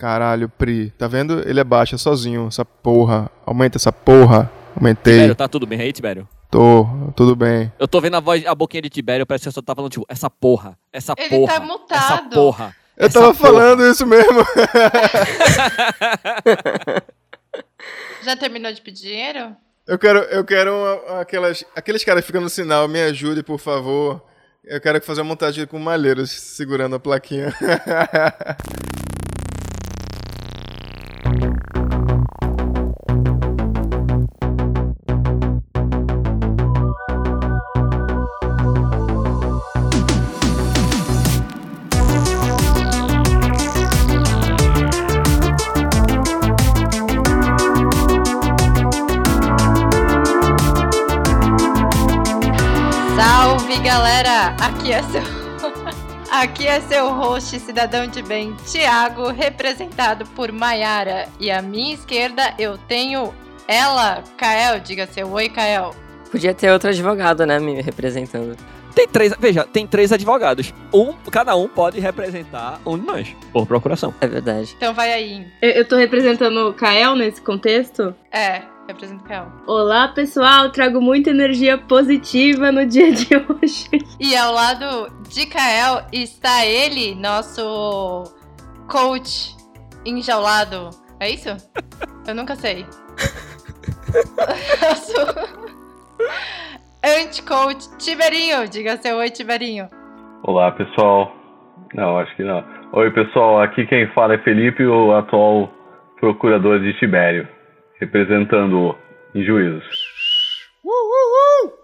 Caralho, Pri. Tá vendo? Ele abaixa sozinho, essa porra. Aumenta essa porra. Aumentei. Tibério, tá tudo bem aí, Tibério? Tô, tudo bem. Eu tô vendo a voz, a boquinha de Tibério, parece que você só tá falando, tipo, essa porra, essa Ele porra. tá mutado. Essa porra. Eu essa tava porra. falando isso mesmo. Já terminou de pedir dinheiro? Eu quero, eu quero uma- aquelas, aqueles caras que ficam no sinal, me ajude, por favor. Eu quero fazer uma montagem com malheiros segurando a plaquinha. Aqui é seu. Aqui é seu host, cidadão de bem, Thiago, representado por Maiara. E à minha esquerda eu tenho ela, Kael. Diga seu oi, Kael. Podia ter outro advogado, né, me representando. Tem três, veja, tem três advogados. Um, cada um pode representar um de nós, por procuração. É verdade. Então vai aí. Eu, eu tô representando o Kael nesse contexto. É, representa o Kael. Olá, pessoal. Trago muita energia positiva no dia de hoje. E ao lado de Kael está ele, nosso coach enjaulado. É isso? Eu nunca sei. Nosso anti-coach Tiberinho. Diga seu oi, Tiberinho. Olá, pessoal. Não, acho que não. Oi, pessoal. Aqui quem fala é Felipe, o atual procurador de Tibério, representando em juízos.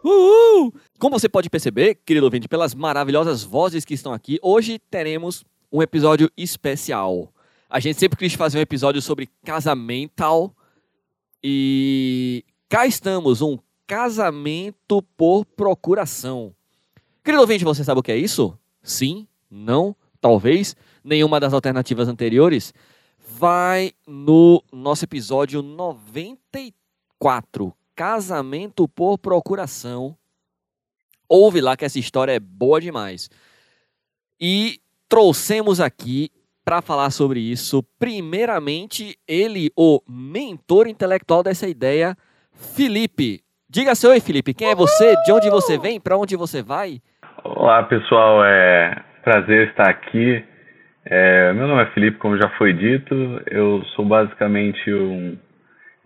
Uhul! Como você pode perceber, querido ouvinte, pelas maravilhosas vozes que estão aqui, hoje teremos um episódio especial. A gente sempre quis fazer um episódio sobre casamental e cá estamos, um casamento por procuração. Querido ouvinte, você sabe o que é isso? Sim? Não? Talvez? Nenhuma das alternativas anteriores? Vai no nosso episódio 94, Casamento por Procuração. Ouve lá que essa história é boa demais. E trouxemos aqui para falar sobre isso, primeiramente, ele, o mentor intelectual dessa ideia, Felipe. Diga seu oi, Felipe. Quem é você? De onde você vem? Para onde você vai? Olá, pessoal. É prazer estar aqui. É, meu nome é Felipe, como já foi dito. Eu sou basicamente um,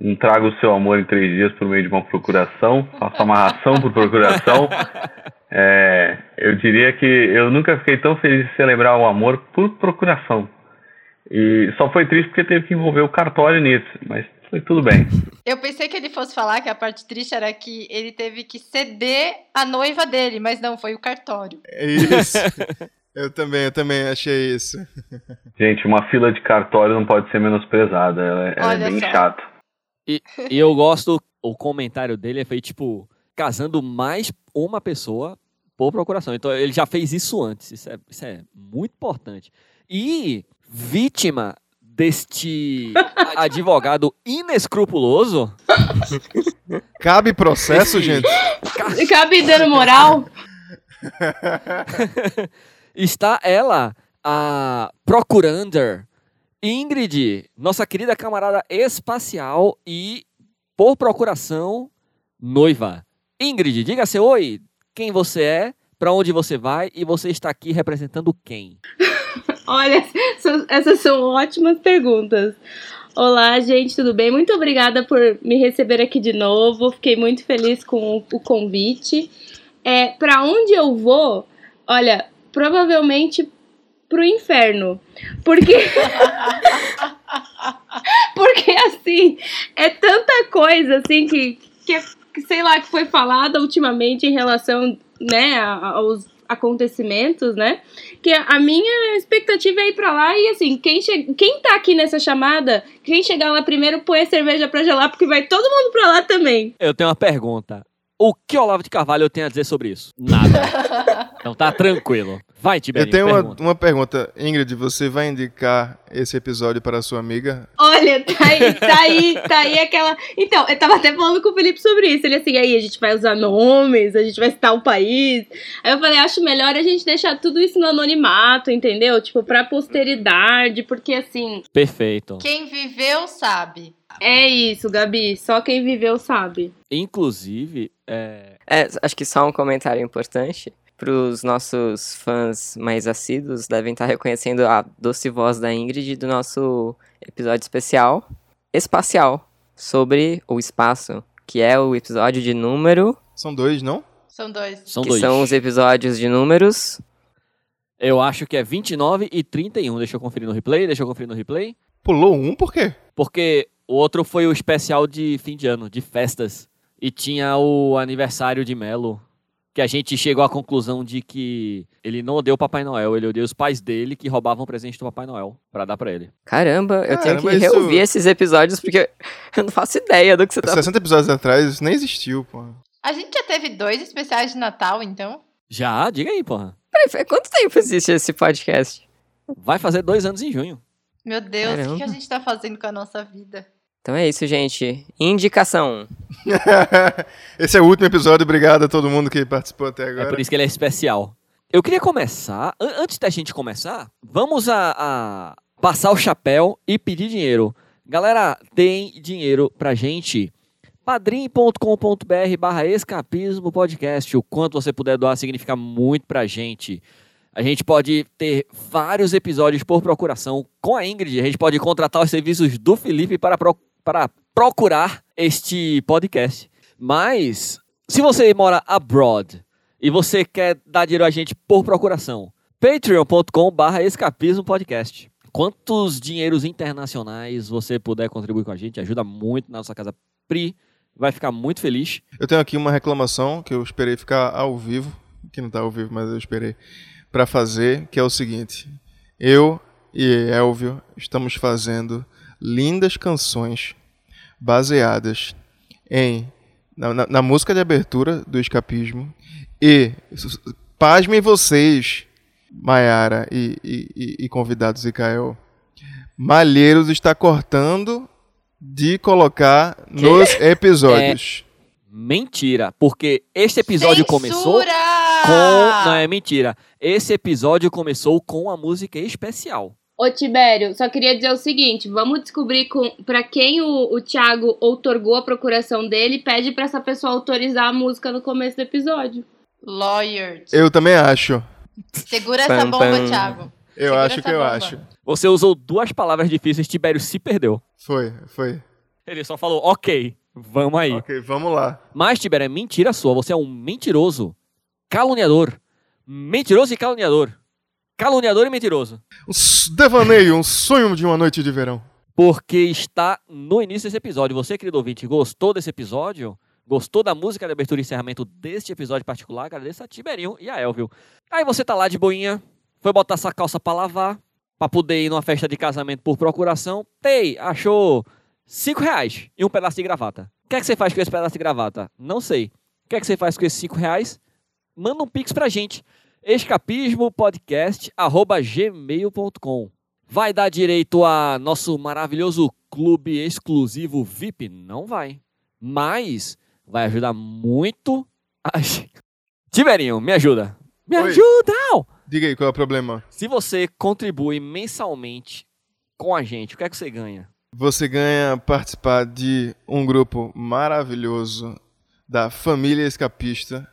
um trago o seu amor em três dias por meio de uma procuração. Faço amarração por procuração. É, eu diria que eu nunca fiquei tão feliz de celebrar o amor por procuração. E só foi triste porque teve que envolver o cartório nisso, mas foi tudo bem. Eu pensei que ele fosse falar que a parte triste era que ele teve que ceder a noiva dele, mas não, foi o cartório. É isso. Eu também, eu também achei isso. Gente, uma fila de cartório não pode ser menosprezada, ela, é- ela é bem só. chata. E eu gosto, o comentário dele foi tipo, casando mais uma pessoa por procuração. Então ele já fez isso antes. Isso é, isso é muito importante. E vítima deste advogado inescrupuloso, Cabe processo, gente? Cabe dando moral? está ela, a procurander Ingrid, nossa querida camarada espacial e, por procuração, noiva. Ingrid, diga seu oi, quem você é, para onde você vai e você está aqui representando quem? Olha, essas- são ótimas perguntas. Olá, gente, tudo bem? Muito obrigada por me receber aqui de novo. Fiquei muito feliz com o convite. É, para onde eu vou? Olha, provavelmente pro inferno. Porque Porque assim, é tanta coisa assim que, que, que, sei lá que foi falada ultimamente em relação, né, aos acontecimentos, né? Que a minha expectativa é ir pra lá e assim, quem, che quem tá aqui nessa chamada, quem chegar lá primeiro põe a cerveja pra gelar, porque vai todo mundo pra lá também. Eu tenho uma pergunta. O que Olavo de Carvalho tem a dizer sobre isso? Nada. Então tá tranquilo. Vai, Eu Tiberinho, tenho uma, pergunta. uma pergunta. Ingrid, você vai indicar esse episódio para a sua amiga? Olha, tá aí, tá aí, tá aí aquela. Então, eu tava até falando com o Felipe sobre isso. Ele assim, aí a gente vai usar nomes, a gente vai citar o país. Aí eu falei, acho melhor a gente deixar tudo isso no anonimato, entendeu? Tipo, pra posteridade, porque assim, Perfeito. Quem viveu sabe. É isso, Gabi. Só quem viveu sabe. Inclusive, é, É, acho que só um comentário importante. Para os nossos fãs mais assíduos, devem estar reconhecendo a doce voz da Ingrid do nosso episódio especial espacial sobre o espaço, que é o episódio de número, São dois, não? São dois. são que dois. são os episódios de números. Eu acho que é 29 e 31. Deixa eu conferir no replay, deixa eu conferir no replay. Pulou um por quê? Porque o outro foi o especial de fim de ano, de festas. E tinha o aniversário de Melo. Que a gente chegou à conclusão de que ele não odeia o Papai Noel, ele odeia os pais dele que roubavam presente do Papai Noel pra dar pra ele. Caramba, eu tenho que isso- reouvir esses episódios porque eu não faço ideia do que você tá 60 episódios atrás isso nem existiu, pô. A gente já teve dois especiais de Natal, então. Já? Diga aí, porra. Peraí, quanto tempo existe esse podcast? Vai fazer dois anos em junho. Meu Deus, o que que a gente tá fazendo com a nossa vida? Então é isso, gente. Indicação. Esse é o último episódio, obrigado a todo mundo que participou até É agora. por isso que ele é especial. Eu queria começar, an- antes da gente começar, vamos a, a passar o chapéu e pedir dinheiro. Galera, deem dinheiro pra gente. padrim.com.br barra escapismo podcast. O quanto você puder doar significa muito pra gente. A gente pode ter vários episódios por procuração com a Ingrid. A gente pode contratar os serviços do Felipe para, pro- para procurar este podcast. Mas, se você mora abroad e você quer dar dinheiro a gente por procuração, patreon.com barra escapismo podcast. Quantos dinheiros internacionais você puder contribuir com a gente, ajuda muito na nossa casa Pri. Vai ficar muito feliz. Eu tenho aqui uma reclamação que eu esperei ficar ao vivo, que não tá ao vivo, mas eu esperei pra fazer, que é o seguinte: eu e Elvio estamos fazendo lindas canções baseadas em na, na- na música de abertura do escapismo e pasmem vocês, Maiara e, e- e- e convidados Ikael, Malheiros está cortando de colocar nos episódios. Mentira, porque este episódio começou Censura! com. Não é mentira. Esse episódio começou com a música especial. Ô, Tibério, só queria dizer o seguinte: vamos descobrir com, pra quem o, o Thiago outorgou a procuração dele e pede pra essa pessoa autorizar a música no começo do episódio. Lawyer. Eu também acho. Segura essa bomba. Thiago. Eu Segura acho que eu bomba. acho. Você usou duas palavras difíceis, Tibério se perdeu. Foi, foi. Ele só falou, ok, vamos aí. Ok, vamos lá. Mas, Tibério, é mentira sua. Você é um mentiroso. Caluniador. Mentiroso e caluniador. Caluniador e mentiroso. Um devaneio, um sonho de uma noite de verão. Porque está no início desse episódio. Você, querido ouvinte, gostou desse episódio? Gostou da música de abertura e encerramento deste episódio particular? Agradeço a Tiberinho e a Elvio. Aí você tá lá de boinha, foi botar essa calça pra lavar, pra poder ir numa festa de casamento por procuração. Tei, achou cinco reais e um pedaço de gravata. O que é que você faz com esse pedaço de gravata? Não sei. O que é que você faz com esses cinco reais? Manda um pix pra gente. escapismopodcast.gmail.com Vai dar direito a nosso maravilhoso clube exclusivo VIP? Não vai. Mas vai ajudar muito a gente. Tiberinho, me ajuda. Me Oi. ajuda! Diga aí qual é o problema. Se você contribui mensalmente com a gente, o que é que você ganha? Você ganha participar de um grupo maravilhoso da Família Escapista,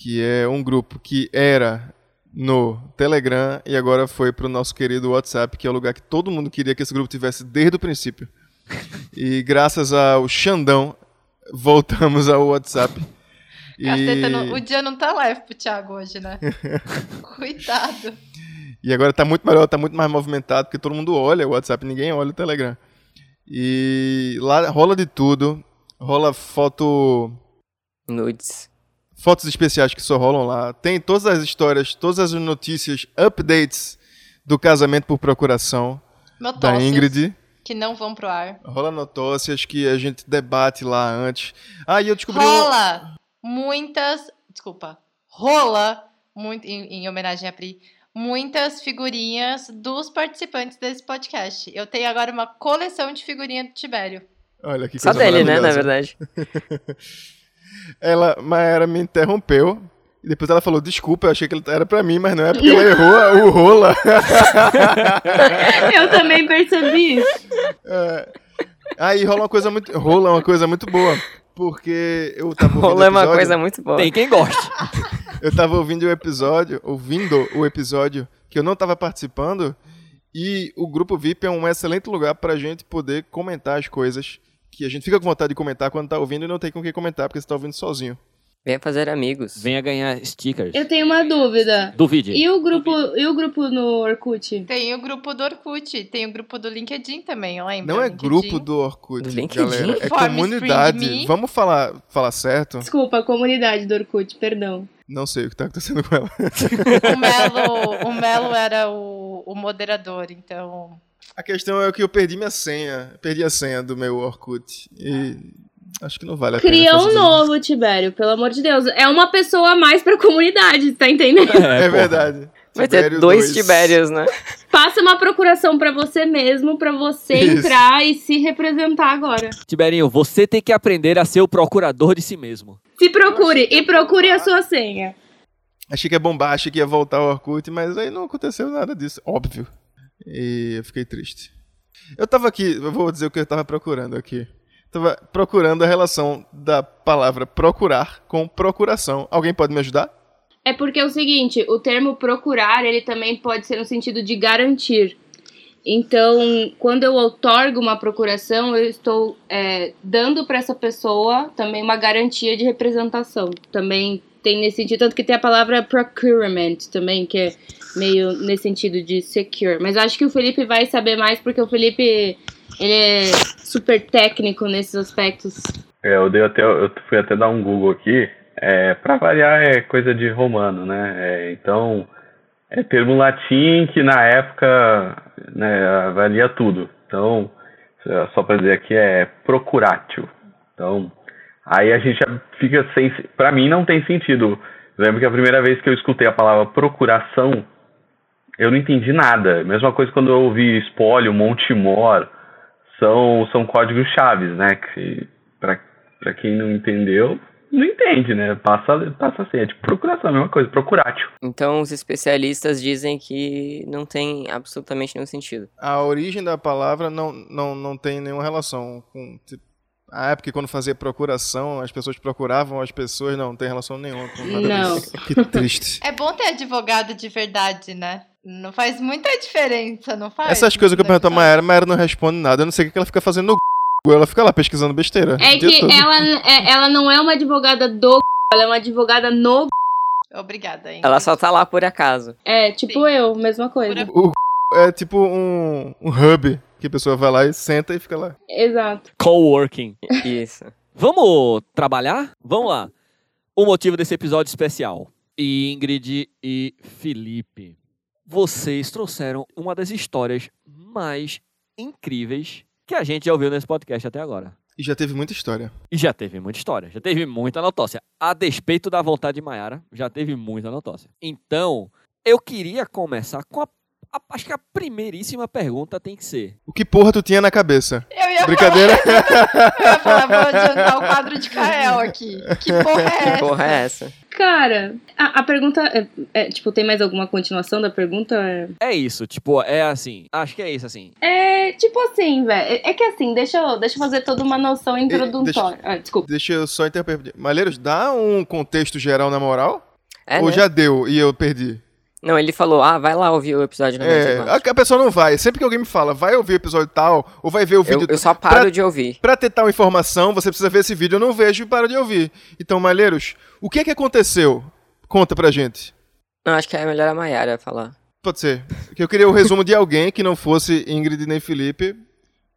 que é um grupo que era no Telegram e agora foi pro nosso querido WhatsApp, que é o lugar que todo mundo queria que esse grupo tivesse desde o princípio. E graças ao Xandão, voltamos ao WhatsApp. E... Caceta, não- o dia não tá leve pro Thiago hoje, né? Coitado. E agora tá muito melhor, tá muito mais movimentado, porque todo mundo olha o WhatsApp, ninguém olha o Telegram. E lá rola de tudo. Rola foto. Nudes. Fotos especiais que só rolam lá. Tem todas as histórias, todas as notícias, updates do casamento por procuração da Notócias Ingrid. que não vão pro ar. Rola notócias que a gente debate lá antes. Ah, e eu descobri. um- Rola muitas. Desculpa. Rola muito, em, em homenagem a Pri, muitas figurinhas dos participantes desse podcast. Eu tenho agora uma coleção de figurinha do Tibério. Olha que Só coisa dele, né, na verdade. Ela, Maera me interrompeu. E depois ela falou, desculpa, eu achei que ele era pra mim, mas não é porque ela errou o rola. Eu também percebi isso. É. Aí rola uma coisa muito. Rola uma coisa muito boa. Porque eu tava ouvindo Rola é uma coisa muito boa. Tem quem goste. Eu tava ouvindo o episódio, ouvindo o episódio que eu não tava participando. E o grupo VIP é um excelente lugar pra gente poder comentar as coisas que a gente fica com vontade de comentar quando tá ouvindo e não tem com quem comentar, porque você tá ouvindo sozinho. Venha fazer amigos. Venha ganhar stickers. Eu tenho uma dúvida. Duvide. E o grupo, e o grupo no Orkut? Tem o grupo do Orkut, tem o grupo do LinkedIn também, lembra? Não é LinkedIn. grupo do Orkut, Do LinkedIn? galera. É comunidade. Vamos falar, falar certo? Desculpa, a comunidade do Orkut, perdão. Não sei o que tá acontecendo com ela. O Melo, o Melo era o, o moderador, então. A questão é que eu perdi minha senha. Perdi a senha do meu Orkut. E acho que não vale a pena. Cria um isso. novo, Tibério, pelo amor de Deus. É uma pessoa a mais pra comunidade, tá entendendo? É, porra. verdade. Vai ter dois dois. Tibérios, né? Faça uma procuração pra você mesmo, pra você Isso. entrar e se representar agora. Tiberinho, você tem que aprender a ser o procurador de si mesmo. Se procure e procure a sua senha. Achei que ia bombar, achei que ia voltar ao Orkut, mas aí não aconteceu nada disso, óbvio. E eu fiquei triste. Eu tava aqui, eu vou dizer o que eu tava procurando aqui. Tava procurando a relação da palavra procurar com procuração. Alguém pode me ajudar? É porque é o seguinte, o termo procurar, ele também pode ser no sentido de garantir. Então, quando eu outorgo uma procuração, eu estou é, dando para essa pessoa também uma garantia de representação. Também tem nesse sentido, tanto que tem a palavra procurement também, que é meio nesse sentido de secure. Mas acho que o Felipe vai saber mais, porque o Felipe, ele é super técnico nesses aspectos. É, eu, dei até, eu fui até dar um Google aqui. É, para variar, é coisa de romano, né? É, então, é termo latim que na época né, valia tudo. Então, só para dizer aqui é procuratio. Então, aí a gente fica sem. Para mim, não tem sentido. Lembro que a primeira vez que eu escutei a palavra procuração, eu não entendi nada. Mesma coisa quando eu ouvi espólio, Montemor, são, são códigos chaves, né? Que para quem não entendeu, não entende, né? Passa, passa assim, é tipo procuração, a mesma coisa, procuratio. Então os especialistas dizem que não tem absolutamente nenhum sentido. A origem da palavra não, não, não tem nenhuma relação com. tipo, a época quando fazia procuração, as pessoas procuravam as pessoas, não, não tem relação nenhuma com nada Não. disso. Que triste. É bom ter advogado de verdade, né? Não faz muita diferença, não faz? Essas coisas que eu pergunto a episódios. Maera, a Maera não responde nada. Eu não sei o que ela fica fazendo no Google. Ela fica lá pesquisando besteira. É que todo. ela, é- ela não é uma advogada do ela é uma advogada no Obrigada, hein? Ela só tá lá por acaso. É, tipo Sim. eu, mesma coisa. O é tipo um, um hub que a pessoa vai lá e senta e fica lá. Exato. Coworking. Isso. Vamos trabalhar? Vamos lá. O motivo desse episódio especial. Ingrid e Felipe. Vocês trouxeram uma das histórias mais incríveis que a gente já ouviu nesse podcast até agora. E já teve muita história. E já teve muita história, já teve muita notócia. A despeito da vontade de Maiara, já teve muita notócia. Então, eu queria começar com a, a- Acho que a primeiríssima pergunta tem que ser: O que porra tu tinha na cabeça? Eu ia, Brincadeira? eu ia falar, vou adiantar o quadro de Kael aqui. Que porra é Que essa? porra é essa? Cara, a, a pergunta é, é, Tipo, tem mais alguma continuação da pergunta? É, É isso, tipo, é assim. Acho que é isso, assim. é tipo assim, velho. É, é que assim, deixa eu, deixa eu fazer toda uma noção introdutória. Ah, desculpa. Deixa eu só interpretar. Malheiros, dá um contexto geral na moral? É, Ou né? já deu e eu perdi? Não, ele falou, ah, vai lá ouvir o episódio É, 94. a, a pessoa não vai. Sempre que alguém me fala, vai ouvir o episódio tal, ou vai ver o vídeo eu, eu só paro pra- de ouvir. Pra ter tal informação, você precisa ver esse vídeo. Eu não vejo e paro de ouvir. Então, Malheiros, o que é que aconteceu? Conta pra gente. Não, acho que é melhor a Mayara falar. Pode ser. Que eu queria o resumo de alguém que não fosse Ingrid nem Felipe,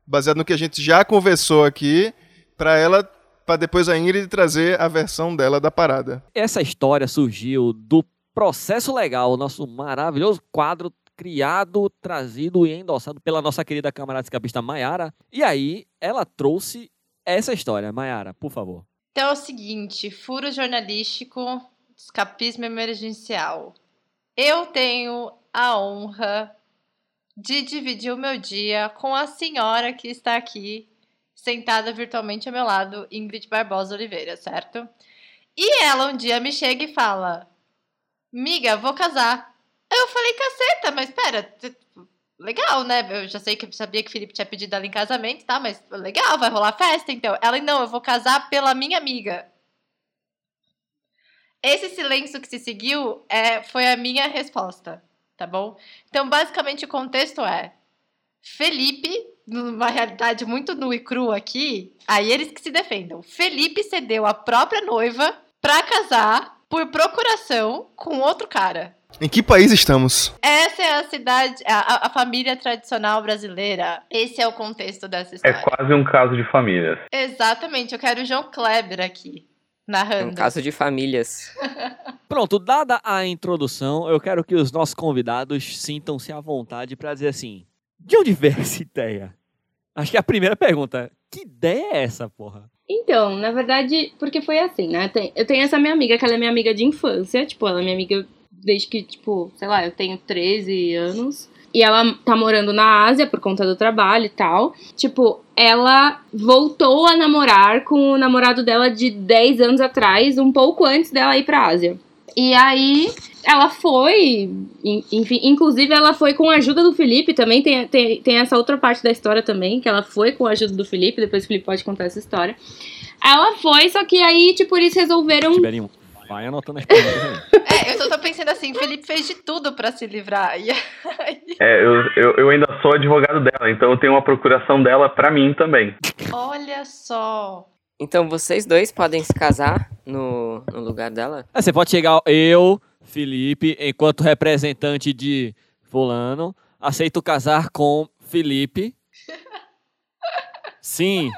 baseado no que a gente já conversou aqui, pra ela, pra depois a Ingrid trazer a versão dela da parada. Essa história surgiu do Processo Legal, nosso maravilhoso quadro criado, trazido e endossado pela nossa querida camarada escapista Maiara. E aí, ela trouxe essa história. Maiara, por favor. Então é o seguinte, furo jornalístico Escapismo emergencial. Eu tenho a honra de dividir o meu dia com a senhora que está aqui, sentada virtualmente ao meu lado, Ingrid Barbosa Oliveira, certo? E ela um dia me chega e fala: Miga, vou casar. Eu falei, caceta, mas pera, legal, né? Eu já sei que sabia que Felipe tinha pedido ela em casamento, tá? Mas legal, vai rolar festa então. Ela, não, eu vou casar pela minha amiga. Esse silêncio que se seguiu é, foi a minha resposta, tá bom? Então, basicamente, o contexto é: Felipe, numa realidade muito nua e crua aqui, aí eles que se defendam. Felipe cedeu a própria noiva pra casar por procuração com outro cara. Em que país estamos? Essa é a cidade, a, a- família tradicional brasileira. Esse é o contexto dessa É história. quase um caso de família. Exatamente, eu quero o João Kleber aqui, É narrando. um caso de famílias. Pronto, dada a introdução, eu quero que os nossos convidados sintam-se à vontade para dizer assim: de onde veio essa ideia? Acho que é a primeira pergunta. Que ideia é essa, porra? Então, na verdade, porque foi assim, né? Eu tenho essa minha amiga, que ela é minha amiga de infância. Tipo, ela é minha amiga desde que, tipo, sei lá, eu tenho 13 anos. E ela tá morando na Ásia por conta do trabalho e tal. Tipo, ela voltou a namorar com o namorado dela de 10 anos atrás, um pouco antes dela ir pra Ásia. E aí, ela foi, en- enfim, inclusive ela foi com a ajuda do Felipe também, tem, tem, tem essa outra parte da história também, que ela foi com a ajuda do Felipe, depois o Felipe pode contar essa história. Ela foi, só que aí, tipo, eles resolveram Tiberinho, vai anotando aí. É, eu só tô pensando assim, Felipe fez de tudo pra se livrar. E aí, É, eu, eu, eu ainda sou advogado dela, então eu tenho uma procuração dela pra mim também. olha só. Então vocês dois podem se casar no, no lugar dela? Ah, Você pode chegar, eu, Felipe, enquanto representante de Fulano, aceito casar com Felipe. Sim,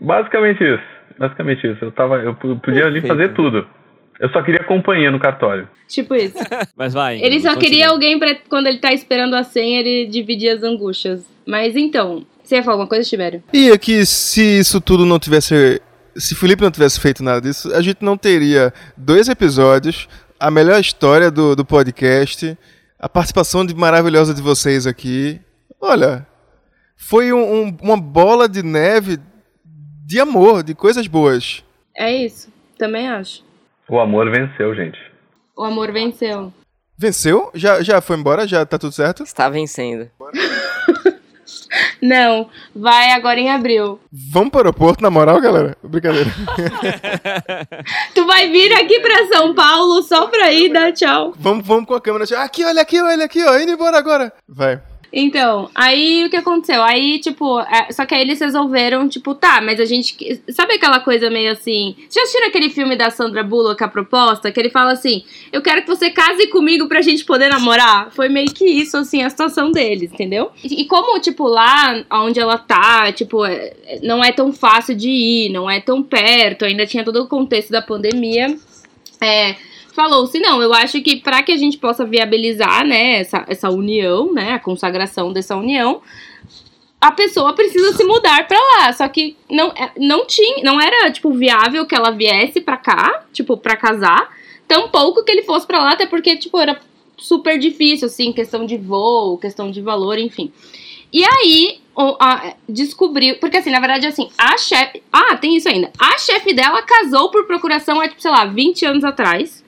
Basicamente isso. Basicamente isso. Eu, tava, eu podia ali fazer tudo. Eu só queria companhia no cartório. Tipo isso. mas vai. Ele só continua. queria alguém pra quando ele tá esperando a senha, ele dividir as angústias. Mas então, você ia falar alguma coisa, Tibério? E é que se isso tudo não tivesse. Se Felipe não tivesse feito nada disso, a gente não teria dois episódios, a melhor história do, do podcast, a participação de maravilhosa de vocês aqui. Olha, foi um- um- uma bola de neve de amor, de coisas boas. É isso. Também acho. O amor venceu, gente. O amor venceu. Venceu? Já, já foi embora? Já tá tudo certo? Está vencendo. Não, vai agora em abril. Vamos para o aeroporto, na moral, galera? Brincadeira. Tu vai vir aqui pra São Paulo só pra ir dar tchau. vamos, vamos com a câmera. Aqui, olha aqui, olha aqui, ó. Indo embora agora. Vai. Então, aí o que aconteceu? Aí, tipo, é, só que aí eles resolveram, tipo, tá, mas a gente. Sabe aquela coisa meio assim? Já assistiram aquele filme da Sandra Bullock, A Proposta? Que ele fala assim: Eu quero que você case comigo pra gente poder namorar. Foi meio que isso, assim, a situação deles, entendeu? E, e como, tipo, lá onde ela tá, tipo, é- não é tão fácil de ir, não é tão perto, ainda tinha todo o contexto da pandemia. É, falou-se, não, eu acho que para que a gente possa viabilizar, né, essa, essa união, né, a consagração dessa união, a pessoa precisa se mudar pra lá. Só que não, é- não tinha, não era, tipo, viável que ela viesse pra cá, tipo, pra casar. Tampouco que ele fosse pra lá, até porque, tipo, era super difícil, assim, questão de voo, questão de valor, enfim. E aí, descobriu. Porque, assim, na verdade, assim, a chefe. Ah, tem isso ainda. A chefe dela casou por procuração há, tipo, sei lá, 20 anos atrás.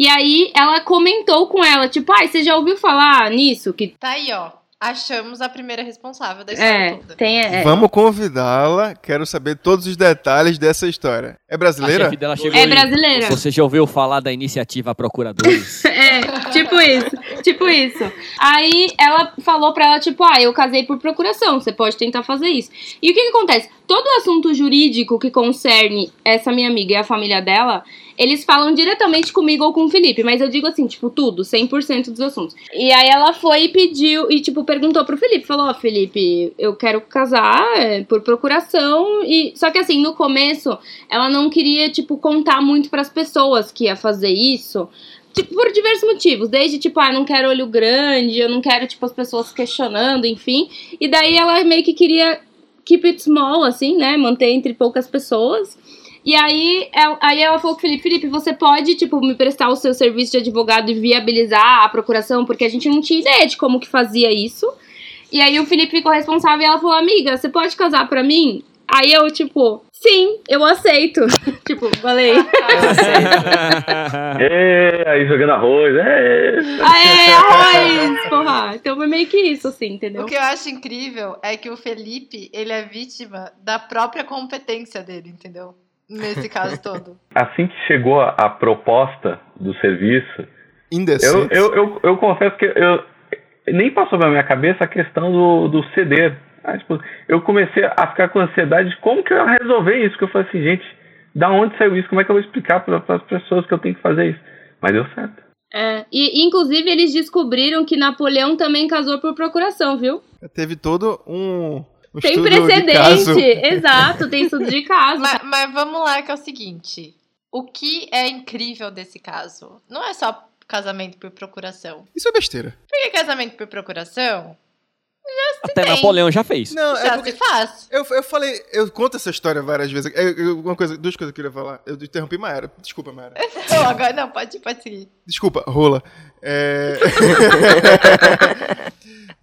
E aí, ela comentou com ela, tipo, ai, você já ouviu falar nisso? Que Tá aí, ó. Achamos a primeira responsável da história é, toda. tem. É, Vamos convidá-la. Quero saber todos os detalhes dessa história. É brasileira? chefe dela chegou é brasileira. Você já ouviu falar da iniciativa Procuradores? É, tipo isso, tipo isso. Aí ela falou pra ela, tipo, ah, eu casei por procuração, você pode tentar fazer isso. E o que que acontece? Todo o assunto jurídico que concerne essa minha amiga e a família dela, eles falam diretamente comigo ou com o Felipe, mas eu digo assim, tipo, tudo, 100% dos assuntos. E aí ela foi e pediu, e tipo, perguntou pro Felipe, falou, ó, Felipe, eu quero casar é, por procuração, e só que assim, no começo, ela não queria, tipo, contar muito pras pessoas que ia fazer isso, Tipo, por diversos motivos. Desde, tipo, ah, não quero olho grande, eu não quero, tipo, as pessoas questionando, enfim. E daí ela meio que queria keep it small, assim, né? Manter entre poucas pessoas. E aí, ela, aí ela falou com o Felipe, Felipe, você pode, tipo, me prestar o seu serviço de advogado e viabilizar a procuração? Porque a gente não tinha ideia de como que fazia isso. E aí o Felipe ficou responsável e ela falou, amiga, você pode casar pra mim? Aí eu, tipo, sim, eu aceito. tipo, falei. É, aí jogando arroz. É. Aê, arroz! Porra. Então foi meio que isso, assim, entendeu? O que eu acho incrível é que o Felipe, ele é vítima da própria competência dele, entendeu? Nesse caso todo. Assim que chegou a, a proposta do serviço, eu, eu, eu, eu confesso que eu nem passou pela minha cabeça a questão do, do ceder. Ah, tipo, eu comecei a ficar com ansiedade de como que eu ia resolver isso. Que eu falei assim, gente, da onde saiu isso? Como é que eu vou explicar para as pessoas que eu tenho que fazer isso? Mas deu certo. É, e inclusive eles descobriram que Napoleão também casou por procuração, viu? Teve todo um, um Tem estudo de caso. precedente, exato, tem estudo de caso. mas, mas vamos lá, que é o seguinte. O que é incrível desse caso? Não é só casamento por procuração. Isso é besteira. Porque casamento por procuração Até tem. Napoleão já fez. Não, é já porque se faz. eu, eu falei, eu conto essa história várias vezes. Eu- eu- uma coisa, duas coisas que eu queria falar. Eu interrompi Maera. Desculpa, Maera. Não, agora não, pode, pode seguir. Desculpa, rola. É...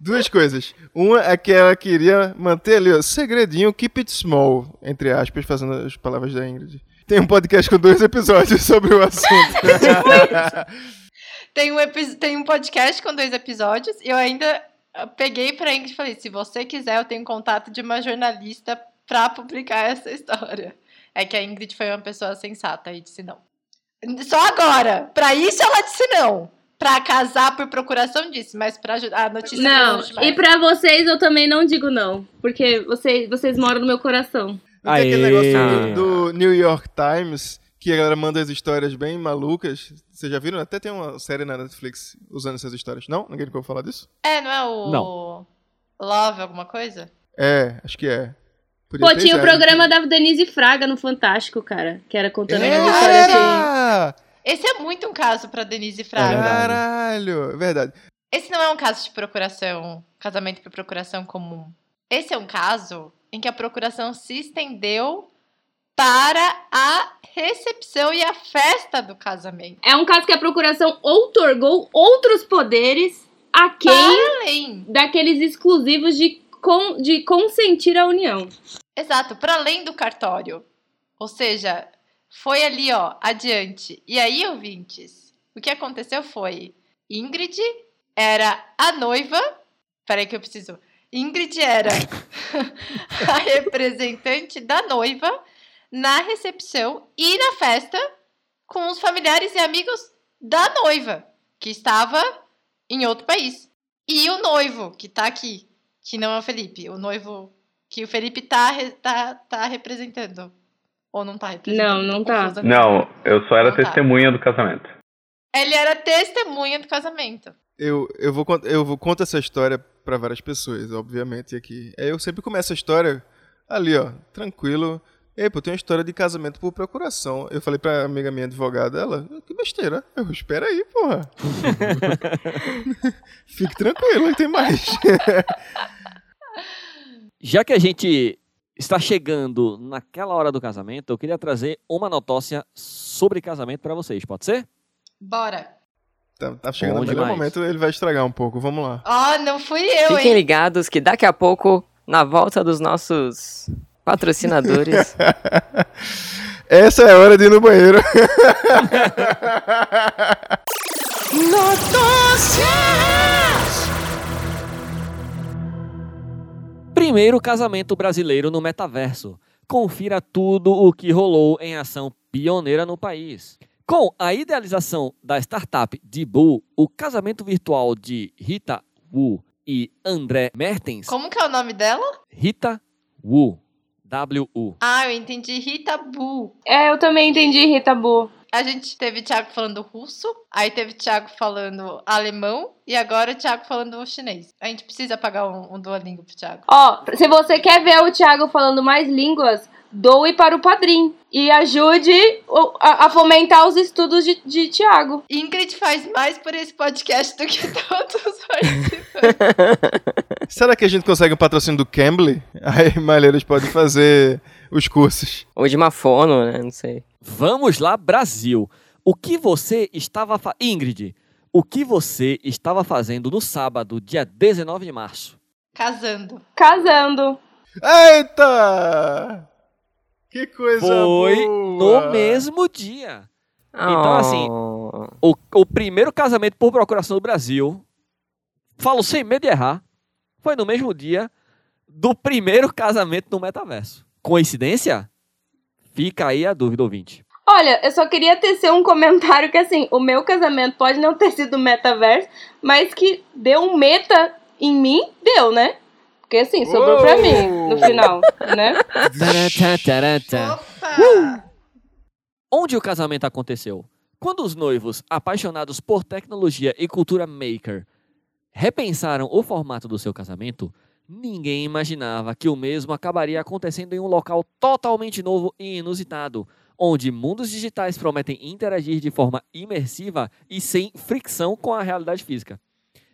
Duas coisas. Uma é que ela queria manter ali, ó, segredinho, keep it small, entre aspas, fazendo as palavras da Ingrid. Tem um podcast com dois episódios sobre o assunto. Tem um, tem um podcast com dois episódios e eu ainda peguei pra Ingrid e falei: se você quiser, eu tenho contato de uma jornalista pra publicar essa história. É que a Ingrid foi uma pessoa sensata e disse não. Só agora! Pra isso ela disse não. Pra casar por procuração disse, mas pra ajudar a notícia Não, vai. e pra vocês eu também não digo não. Porque vocês, vocês moram no meu coração. Não tem aquele negócio do, do New York Times, que a galera manda as histórias bem malucas. Vocês já viram? Até tem uma série na Netflix usando essas histórias. Não? Ninguém nunca ouviu falar disso? É, não é o. Não. Love alguma coisa? É, acho que é. Podia Pô, tinha o programa da Denise Fraga no Fantástico, cara. Que era contando É, as histórias de... Esse é muito um caso pra Denise Fraga. verdade. Caralho! é Verdade. Esse não é um caso de procuração, casamento por procuração comum. Esse é um caso em que a procuração se estendeu para a recepção e a festa do casamento. É um caso que a procuração outorgou outros poderes a quem Além, daqueles exclusivos de, con- de consentir a união. exato, para além do cartório. Ou seja, foi ali, ó, adiante. E aí, ouvintes, o que aconteceu foi: Ingrid era a noiva. Peraí, que eu preciso. Ingrid era a representante da noiva na recepção e na festa com os familiares e amigos da noiva, que estava em outro país. E o noivo, que tá aqui, que não é o Felipe, o noivo que o Felipe tá, re- tá, tá representando. Ou não tá representando? Não, não tá. Não, eu só era Não tá. testemunha do casamento. Ele era testemunha do casamento. Eu, eu, vou, eu vou contar essa história pra várias pessoas, obviamente, aqui. Eu sempre começo a história ali, ó, tranquilo. Ei, pô, tem uma história de casamento por procuração. Eu falei pra amiga minha advogada, ela, que besteira. Eu, espera aí, porra. Fique tranquilo, tem mais. Já que a gente está chegando naquela hora do casamento, eu queria trazer uma notócia sobre casamento para vocês, pode ser? Bora. tá, tá chegando Bom no demais. momento, ele vai estragar um pouco. Vamos lá. Ó, não fui eu, Fiquem hein? ligados que daqui a pouco, na volta dos nossos patrocinadores, Essa é a hora de ir no banheiro. Primeiro casamento brasileiro no metaverso. Confira tudo o que rolou em ação pioneira no país. Com a idealização da startup Dibu, o casamento virtual de Rita Wu e André Mertens. Como que é o nome dela? Rita Wu. W-U. Ah, eu entendi Rita Bu. É, eu também entendi, Rita Bu. A gente teve Thiago falando russo, aí teve Thiago falando alemão E agora o Thiago falando chinês. A gente precisa pagar um, um Duolingo pro Thiago. Ó, se você quer ver o Thiago falando mais línguas, doe para o padrinho. E ajude o- a, a fomentar os estudos de, de Thiago. Ingrid faz mais por esse podcast do que todos os participantes. Será que a gente consegue um patrocínio do Cambly? Aí Malheiros pode fazer os cursos. Ou de uma fono, né? Não sei. Vamos lá, Brasil. O que você estava fa... Ingrid, o que você estava fazendo no sábado, dia 19 de março? Casando. Casando. Eita! Que coisa Foi boa! no mesmo dia. Então, assim, Oh. O, o primeiro casamento por procuração do Brasil, falo sem medo de errar, foi no mesmo dia do primeiro casamento no metaverso. Coincidência? Fica aí a dúvida, ouvinte. Olha, eu só queria tecer um comentário que assim, o meu casamento pode não ter sido metaverso, mas que deu um meta em mim, deu, né? Porque assim, sobrou pra Uou! mim no final, né? Opa! Onde o casamento aconteceu? Quando os noivos, apaixonados por tecnologia e cultura maker, repensaram o formato do seu casamento, ninguém imaginava que o mesmo acabaria acontecendo em um local totalmente novo e inusitado, onde mundos digitais prometem interagir de forma imersiva e sem fricção com a realidade física,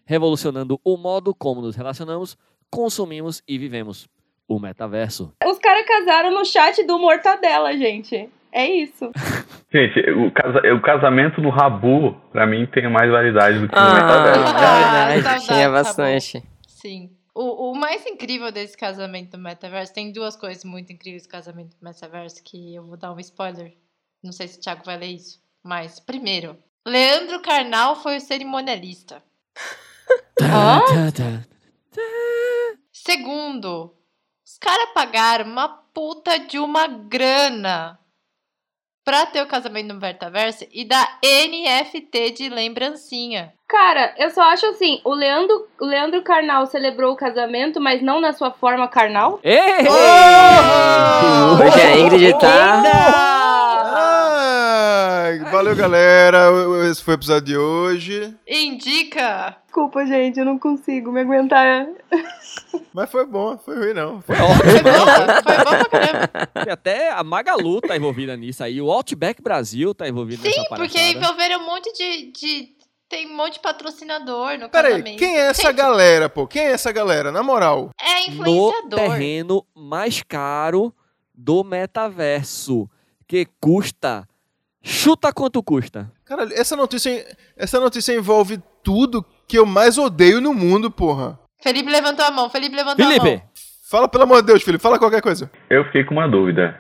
revolucionando o modo como nos relacionamos, consumimos e vivemos. O metaverso. Os caras casaram no chat do Mortadela, gente. É isso. Gente, o, casa- o casamento no Rabu, pra mim, tem mais validade do que no Ah, metaverso. Ah, verdade. saudades, Tinha tá bastante. Sim. O, o mais incrível desse casamento do metaverso, tem duas coisas muito incríveis do casamento do metaverso que eu vou dar um spoiler. Não sei se o Thiago vai ler isso. Mas, primeiro, Leandro Carnal foi o cerimonialista. Hã? Tá, tá. Segundo, os caras pagaram uma puta de uma grana pra ter o casamento no metaverso e dar NFT de lembrancinha. Cara, eu só acho assim, o Leandro, o Leandro Carnal celebrou o casamento, mas não na sua forma carnal. Ei! Oh! Hoje a Ingrid tá. Ai, valeu, galera. Esse foi o episódio de hoje. Indica! Desculpa, gente, eu não consigo me aguentar. Mas foi bom, foi ruim não. Foi- Foi boa, foi boa pra caramba. Até a Magalu tá envolvida nisso aí. O Outback Brasil tá envolvido Sim, nessa porque palhaçada. envolveram um monte de, de- Tem um monte de patrocinador no Peraí, casamento. quem é essa galera, pô? Quem é essa galera? Na moral. É No influenciador. terreno mais caro do metaverso. Que custa... Chuta quanto custa. Caralho, essa notícia, essa notícia envolve tudo que eu mais odeio no mundo, porra. Felipe levantou a mão, Felipe levantou a Felipe, mão. Fala pelo amor de Deus, filho. Fala qualquer coisa. Eu fiquei com uma dúvida.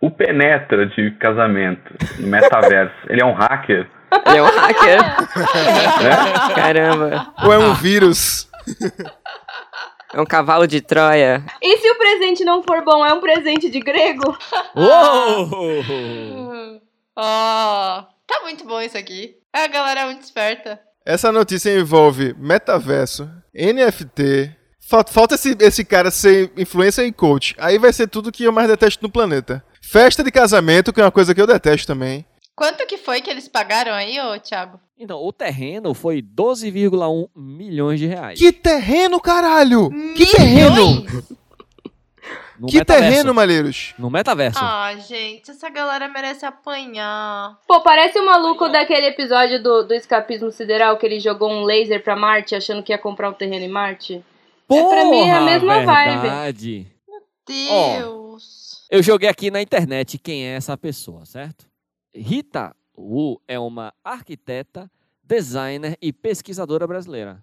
O Penetra de casamento no metaverso, ele é um hacker? Ele é um hacker. Caramba. Ou é um vírus? É um cavalo de Troia. E se o presente não for bom, é um presente de grego? Uou! Ó, tá muito bom isso aqui. A galera é muito esperta. Essa notícia envolve metaverso, NFT. Falta, falta esse, esse cara ser influencer e coach. Aí vai ser tudo que eu mais detesto no planeta. Festa de casamento, que é uma coisa que eu detesto também. Quanto que foi que eles pagaram aí, ô Thiago? Então, o terreno foi 12,1 milhões de reais. Que terreno, caralho! Que terreno! No Que metaverso. terreno, Malheiros! No metaverso. Ah, gente, essa galera merece apanhar. Pô, parece o maluco daquele episódio do, do escapismo sideral que ele jogou um laser pra Marte achando que ia comprar um terreno em Marte. É, pra mim é a Porra, mesma vibe. verdade. Deus. Eu joguei aqui na internet quem é essa pessoa, certo? Rita Wu é uma arquiteta, designer e pesquisadora brasileira.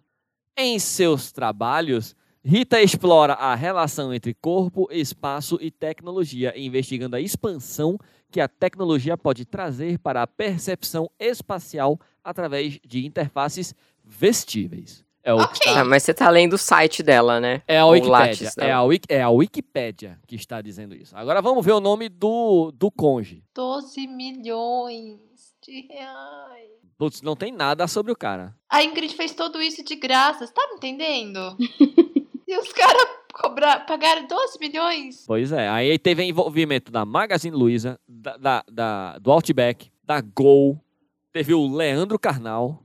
Em seus trabalhos, Rita explora a relação entre corpo, espaço e tecnologia, investigando a expansão que a tecnologia pode trazer para a percepção espacial através de interfaces vestíveis. É o que Ok. está Ah, mas você tá lendo o site dela, né? é a Wikipédia. Lattes É dela. a, Wiki, é a Wikipédia que está dizendo isso. Agora vamos ver o nome do, do conge. 12 milhões de reais. Putz, não tem nada sobre o cara. A Ingrid fez tudo isso de graça, você tá me entendendo? e os caras cobrar, pagaram 12 milhões? Pois é. Aí teve envolvimento da Magazine Luiza, da, da, da- do Outback, da Gol. Teve o Leandro Carnal.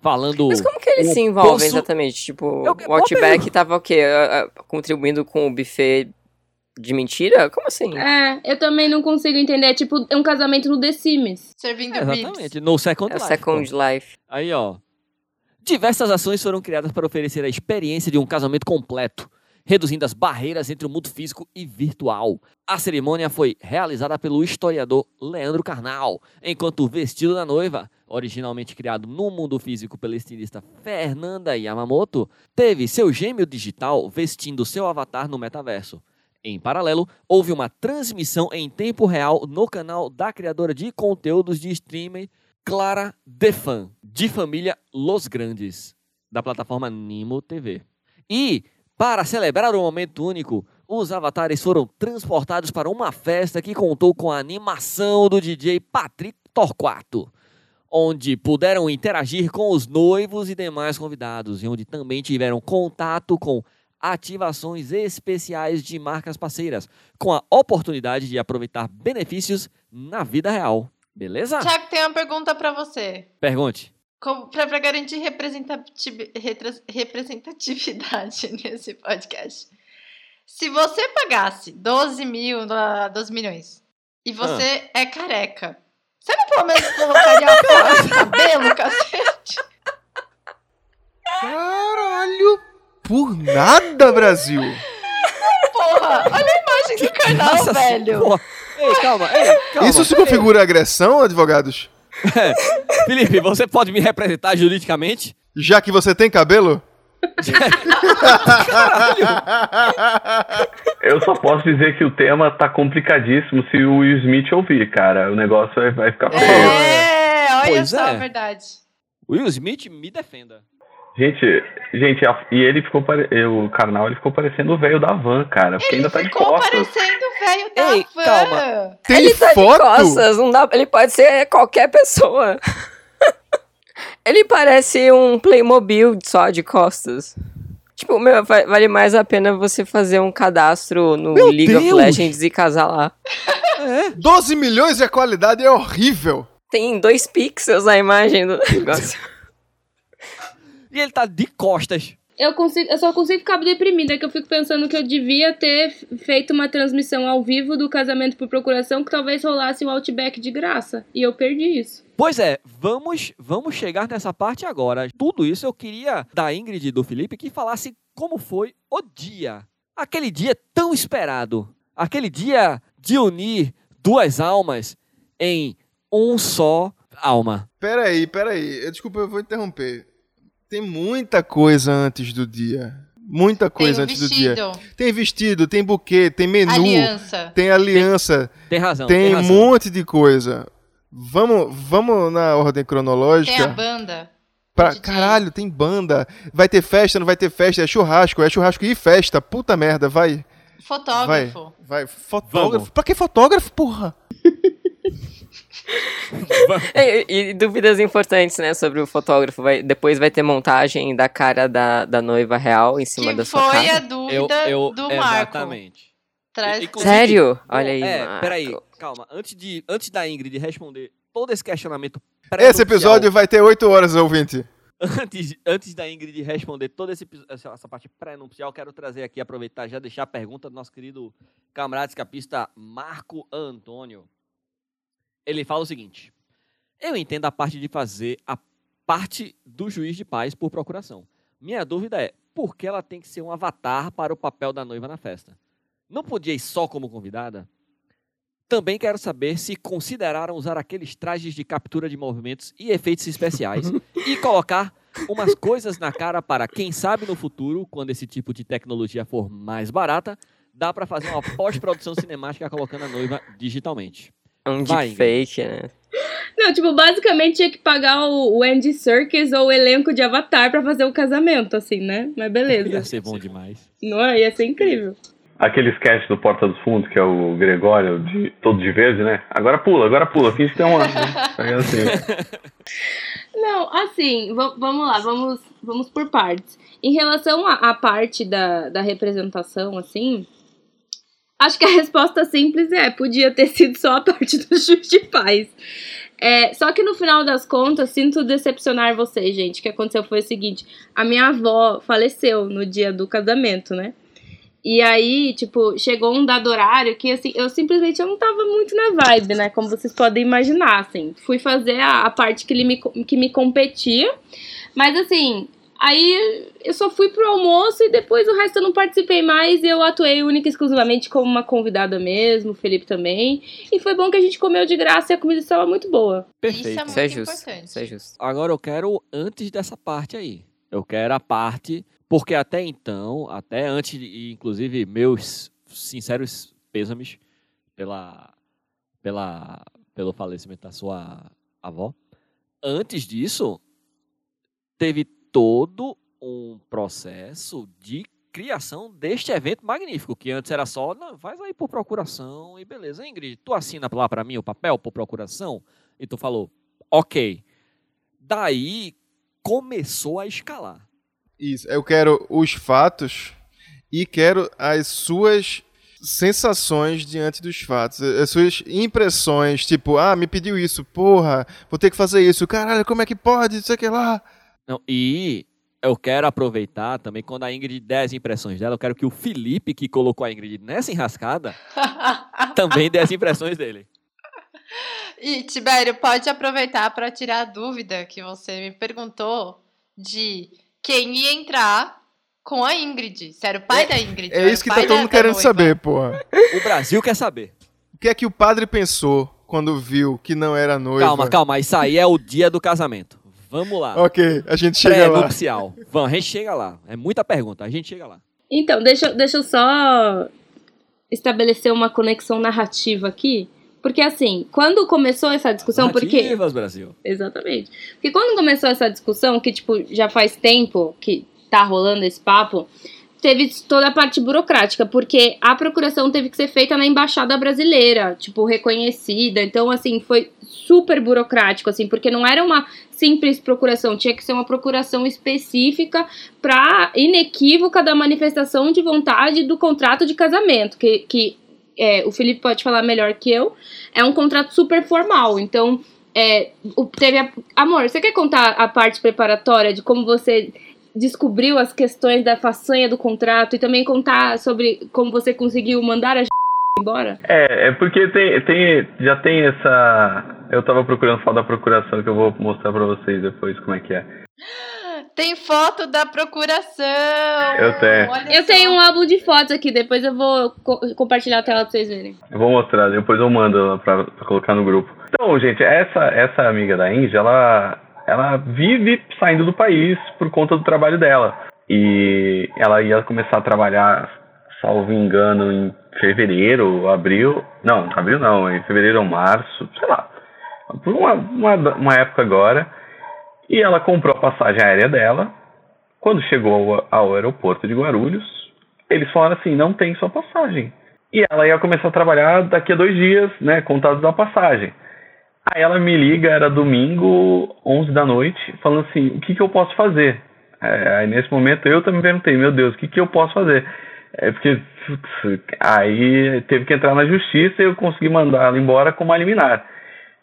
falando. Mas como que eles se envolvem exatamente? Tipo, Eu- o Outback tava o quê? Contribuindo com o buffet de mentira? Como assim? É, eu também não consigo entender. É tipo é um casamento no The Sims. Servindo É, exatamente, no Second É o Life. Second pô. Life. Aí, ó. Diversas ações foram criadas para oferecer a experiência de um casamento completo, reduzindo as barreiras entre o mundo físico e virtual. A cerimônia foi realizada pelo historiador Leandro Carnal, enquanto o vestido da noiva, originalmente criado no mundo físico pela estilista Fernanda Yamamoto, teve seu gêmeo digital vestindo seu avatar no metaverso. Em paralelo, houve uma transmissão em tempo real no canal da criadora de conteúdos de streaming Clara Defan, de família Los Grandes, da plataforma Nimo TV. E, para celebrar o momento único, os avatares foram transportados para uma festa que contou com a animação do DJ Patrick Torquato, onde puderam interagir com os noivos e demais convidados, e onde também tiveram contato com ativações especiais de marcas parceiras, com a oportunidade de aproveitar benefícios na vida real. Beleza? Tiago, tem uma pergunta pra você. Pergunte. Pra garantir representatividade nesse podcast. Se você pagasse 12 mil, ah, 12 milhões, e você é careca, você não pelo menos colocaria a porra de cabelo, cacete? Caralho! Por nada, Brasil! Porra, olha a imagem do canal, Nossa velho. porra. Ei, calma, ei, calma. Isso se configura agressão, advogados? Felipe, você pode me representar juridicamente? Já que você tem cabelo? Eu só posso dizer que o tema tá complicadíssimo se o Will Smith ouvir, cara. O negócio vai, vai ficar feio. É, olha Pois só é. a verdade. Will Smith, me defenda. Gente, gente, a- e ele ficou pare... o carnal ele ficou parecendo o velho da van, cara. Porque Ele ainda tá de ficou costas. parecendo o velho da Ei, van. calma. Tem ele tá foto? de costas, não dá, ele pode ser qualquer pessoa. ele parece um Playmobil só de costas. Tipo, meu, va- vale mais a pena você fazer um cadastro no Meu League of Deus! Legends e casar lá. 12 milhões e a qualidade é horrível. Tem dois pixels a imagem do negócio. E ele tá de costas. Eu, consigo, eu só consigo ficar deprimida, que eu fico pensando que eu devia ter feito uma transmissão ao vivo do casamento por procuração, que talvez rolasse o Outback de graça. E eu perdi isso. Pois é, vamos, vamos chegar nessa parte agora. Tudo isso eu queria da Ingrid e do Felipe que falasse como foi o dia. Aquele dia tão esperado. Aquele dia de unir duas almas em um só alma. Peraí, peraí. Desculpa, eu vou interromper. Tem muita coisa antes do dia. Muita coisa tem antes um do dia. vestido, Tem vestido, tem buquê, tem menu, aliança. tem aliança, Tem razão. tem um razão. monte de coisa. Vamos, vamos na ordem Tem a cronológica. banda. Pra, caralho, tem banda. Vai ter festa, não vai ter festa, é churrasco, é churrasco e festa. Puta merda, vai. Vai. Fotógrafo. Vai. Fotógrafo. Vamos. Pra que fotógrafo, porra? e, e dúvidas importantes, né, sobre o fotógrafo. Vai, depois vai ter montagem da cara da, da noiva real em cima Que da sua foi cara. a Eu, dúvida eu, do Marco. exatamente. Traz... Sério? Bom, Olha aí, É, Marco. peraí, calma. Antes, de, antes da Ingrid responder todo esse questionamento Esse episódio vai ter 8 horas, ouvinte. Antes, antes da Ingrid responder toda esse, essa parte pré-nupcial, quero trazer aqui, aproveitar já deixar a pergunta do nosso querido camarada escapista Marco Antônio. Ele fala o seguinte: Eu entendo a parte de fazer a parte do juiz de paz por procuração. Minha dúvida é: por que ela tem que ser um avatar para o papel da noiva na festa? Não podia ir só como convidada? Também quero saber se consideraram usar aqueles trajes de captura de movimentos e efeitos especiais e colocar umas coisas na cara para quem sabe no futuro, quando esse tipo de tecnologia for mais barata, dá para fazer uma pós-produção cinemática colocando a noiva digitalmente. Um Vai, deepfake, né? Não, tipo, basicamente tinha que pagar o, Andy Serkis ou o elenco de Avatar pra fazer o casamento, assim, né? Mas Ia beleza. ser bom demais. Não é? Ia ser incrível. Aquele sketch do Porta dos Fundos, que é o Gregório, de, todo de verde, né? Agora pula, agora pula. Finge que tem uma. Pega assim. Não, assim, va- vamos lá, vamos, vamos por partes. Em relação à à parte da, da representação, assim, acho que a resposta simples é, podia ter sido só a parte do juiz de paz. É, só que no final das contas, sinto decepcionar vocês, gente. O que aconteceu foi o seguinte: a minha avó faleceu no dia do casamento, né? E aí, tipo, chegou um dado horário que, assim, eu simplesmente eu não tava muito na vibe, né? Como vocês podem imaginar, assim. Fui fazer a, a parte que, ele me, que me competia. Mas, assim, aí eu só fui pro almoço e depois o resto eu não participei mais. E eu atuei única e exclusivamente como uma convidada mesmo, o Felipe também. E foi bom que a gente comeu de graça e a comida estava muito boa. Perfeito. Isso é Isso é muito justo. importante. Isso é justo. Agora eu quero antes dessa parte aí. Eu quero a parte porque até então, até antes, e inclusive meus sinceros pêsames pela, pela, pelo falecimento da sua avó. Antes disso, teve todo um processo de criação deste evento magnífico, que antes era só, não, faz aí por procuração e beleza. Ingrid, tu assina lá para mim o papel por procuração? E tu falou, ok. Daí começou a escalar. Isso. Eu quero os fatos e quero as suas sensações diante dos fatos. As suas impressões, tipo, ah, me pediu isso, porra, vou ter que fazer isso, caralho, como é que pode, isso aqui lá. Não, e eu quero aproveitar também, quando a Ingrid der as impressões dela, eu quero que o Felipe, que colocou a Ingrid nessa enrascada, também dê as impressões dele. E, Tibério, pode aproveitar para tirar a dúvida que você me perguntou de quem ia entrar com a Ingrid. Se era o pai da Ingrid. É isso que tá todo mundo querendo noiva. saber, porra. O Brasil quer saber. O que é que o padre pensou quando viu que não era noiva? Calma, calma, isso aí é o dia do casamento. Vamos lá. Ok, a gente chega lá. Pré-nupcial. Vamos, a gente chega lá. É muita pergunta, a gente chega lá. Então, deixa, deixa eu só estabelecer uma conexão narrativa aqui. Porque, assim, quando começou essa discussão, porque. Narrativas, Brasil. Exatamente. Porque quando começou essa discussão, que, tipo, já faz tempo que tá rolando esse papo, teve toda a parte burocrática, porque a procuração teve que ser feita na embaixada brasileira, tipo, reconhecida. Então, assim, foi super burocrático, assim, porque não era uma simples procuração, tinha que ser uma procuração específica para inequívoca da manifestação de vontade do contrato de casamento, que, que é, o Felipe pode falar melhor que eu, é um contrato super formal. Então, é, teve a- amor, você quer contar a parte preparatória de como você descobriu as questões da façanha do contrato e também contar sobre como você conseguiu mandar a embora? É, é porque tem, tem, já tem essa. Eu tava procurando falar da procuração que eu vou mostrar pra vocês depois como é que é. Tem foto da procuração. Eu tenho. Olha Eu só. tenho um álbum de fotos aqui, depois eu vou co- compartilhar a tela pra vocês verem. Eu vou mostrar, depois eu mando pra, pra colocar no grupo. Então, gente, essa, essa amiga da Índia, ela, ela vive saindo do país por conta do trabalho dela. E ela ia começar a trabalhar, salvo engano, em fevereiro, abril. Não, abril não, em fevereiro ou março, sei lá. Por uma, uma, uma época agora. E ela comprou a passagem aérea dela. Quando chegou ao, ao aeroporto de Guarulhos, eles falaram assim: não tem sua passagem. E ela ia começar a trabalhar daqui a dois dias, né? Contados da passagem. Aí ela me liga, era domingo, 11 da noite, falando assim: o que, que eu posso fazer? É, aí nesse momento eu também perguntei: meu Deus, o que, que eu posso fazer? É porque putz, aí teve que entrar na justiça e eu consegui mandar ela embora como a liminar.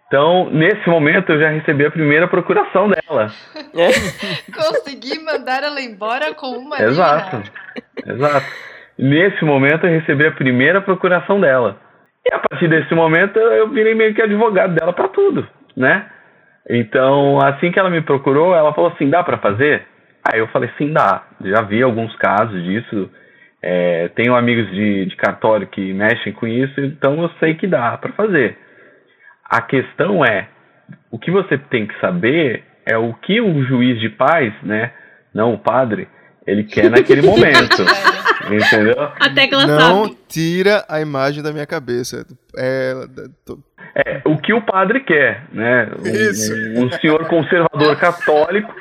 Então, nesse momento, eu já recebi a primeira procuração dela. Consegui mandar ela embora com uma Exato. liminar. Exato. Nesse momento eu recebi a primeira procuração dela. E a partir desse momento eu virei meio que advogado dela para tudo, né? Então, assim que ela me procurou, ela falou assim: dá para fazer? Aí eu falei: sim, dá. Já vi alguns casos disso. É, tenho amigos de, de cartório que mexem com isso, então eu sei que dá para fazer. A questão é: o que você tem que saber é o que o juiz de paz, né? Não o padre, ele quer naquele momento. Entendeu? A tecla Não sabe. tira a imagem da minha cabeça. É, tô- É, o que o padre quer, né? Um, Isso. um- um senhor conservador católico.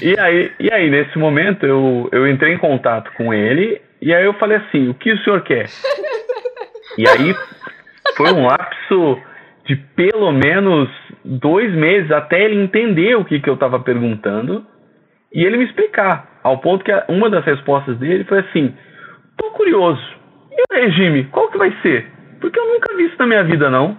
E aí, e aí, nesse momento, eu, eu entrei em contato com ele e aí eu falei assim, o que o senhor quer? E aí foi um lapso de pelo menos dois meses até ele entender o que, que eu estava perguntando e ele me explicar. Ao ponto que uma das respostas dele foi assim, tô curioso, e o regime, qual que vai ser? Porque eu nunca vi isso na minha vida, não.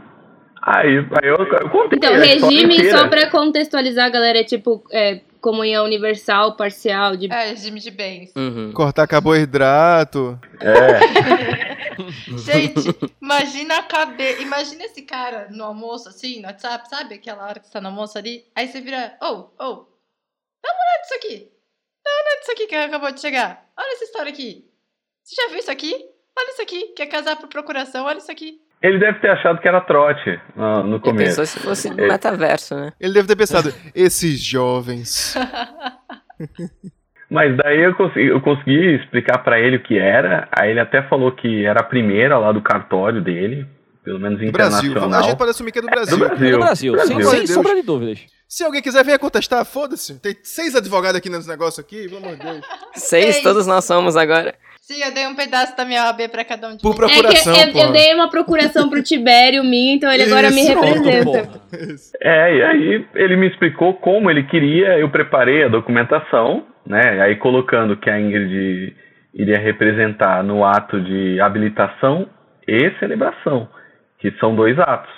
Aí, aí eu, eu contei. Então, regime, só pra contextualizar, galera, é tipo é, comunhão universal, parcial, de É, regime de bens. Uhum. Cortar carboidrato. É, Gente, imagina a cabeça. Imagina esse cara no almoço, assim, no WhatsApp, sabe? Aquela hora que você tá no almoço ali. Aí você vira, oh, oh, dá uma olhada nisso aqui. Dá uma olhada nisso aqui que acabou de chegar. Olha essa história aqui. Você já viu isso aqui? Olha isso aqui. Quer casar por procuração? Olha isso aqui. ele deve ter achado que era trote no, no começo. pensou se fosse no metaverso, né? Ele deve ter pensado, esses jovens. Mas daí eu consegui, eu consegui explicar pra ele o que era. Aí ele até falou que era a primeira lá do cartório dele, pelo menos Do Brasil. internacional. A gente pode assumir que é do Brasil. Do Brasil. No Brasil, sem, Brasil. sem Deus. sombra de dúvidas. Se alguém quiser, venha contestar, foda-se. Tem seis advogados aqui nesse negócio aqui, pelo amor de Deus. Seis, Seis. todos nós somos agora. Sim, eu dei um pedaço da minha OAB pra cada um de Por vocês. procuração, é que eu, eu dei uma procuração pro Tibério minha, então ele agora me Isso, representa. Porra. É, e aí ele me explicou como ele queria, eu preparei a documentação, né? Aí colocando que a Ingrid iria representar no ato de habilitação e celebração, que são dois atos.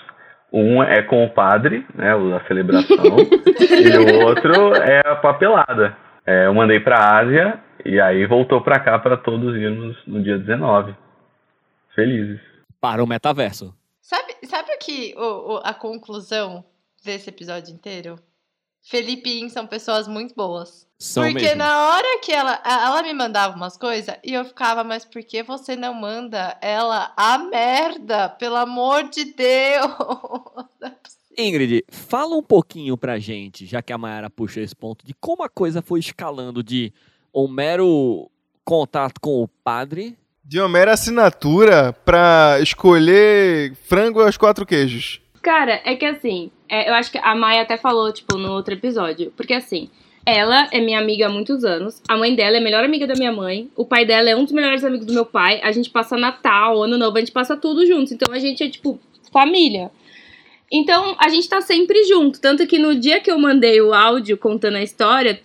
Um é com o padre, né, da celebração, e o outro é a papelada. É, eu mandei para a Ásia e aí voltou para cá para todos irmos no dia 19. Felizes. Para o metaverso. Sabe, sabe o que o, o- a conclusão desse episódio inteiro? Felipe e In são pessoas muito boas. São Porque mesmo. na hora que ela, ela me mandava umas coisas e eu ficava, mas por que você não manda ela a merda? Pelo amor de Deus! Ingrid, fala um pouquinho pra gente, já que a Mayara puxou esse ponto, de como a coisa foi escalando de um mero contato com o padre. De uma mera assinatura pra escolher frango aos quatro queijos. Cara, é que assim, é, eu acho que a Maia até falou, tipo, no outro episódio. Porque assim, ela é minha amiga há muitos anos. A mãe dela é a melhor amiga da minha mãe. O pai dela é um dos melhores amigos do meu pai. A gente passa Natal, Ano Novo, a gente passa tudo juntos. Então a gente é, tipo, família. Então a gente tá sempre junto. Tanto que no dia que eu mandei o áudio contando a história,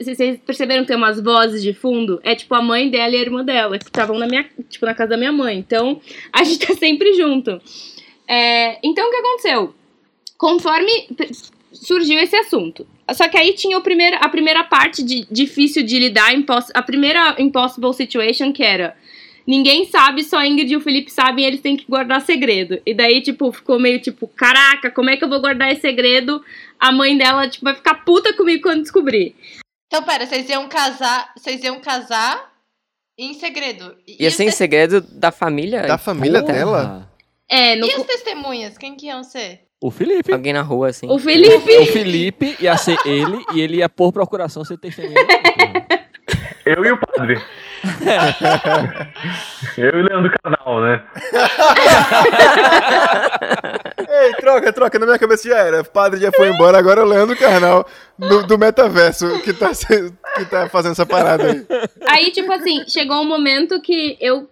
vocês perceberam que tem umas vozes de fundo? É tipo a mãe dela e a irmã dela, que estavam na minha, tipo, na casa da minha mãe. Então a gente tá sempre junto. É, então, o que aconteceu? Conforme surgiu esse assunto. Só que aí tinha o primeiro, a primeira parte de, difícil de lidar, a primeira impossible situation, que era ninguém sabe, só a Ingrid e o Felipe sabem e eles têm que guardar segredo. E daí, tipo, ficou meio tipo, caraca, como é que eu vou guardar esse segredo? A mãe dela, tipo, vai ficar puta comigo quando descobrir. Então, pera, vocês iam casar. Vocês iam casar em segredo. E, Ia ser em segredo da família? Da família Porra. dela? É, no, e as testemunhas? Quem que iam ser? O Felipe. Alguém na rua, assim. o Felipe. O Felipe ia ser ele e ele ia por procuração ser testemunha. Eu e o padre. eu e o Leandro Carnal, né? Ei, troca, troca. Na minha cabeça já era. O padre já foi embora, agora é o Leandro Carnal do, do metaverso que tá, se- que tá fazendo essa parada aí. Aí, tipo assim, chegou um momento que eu,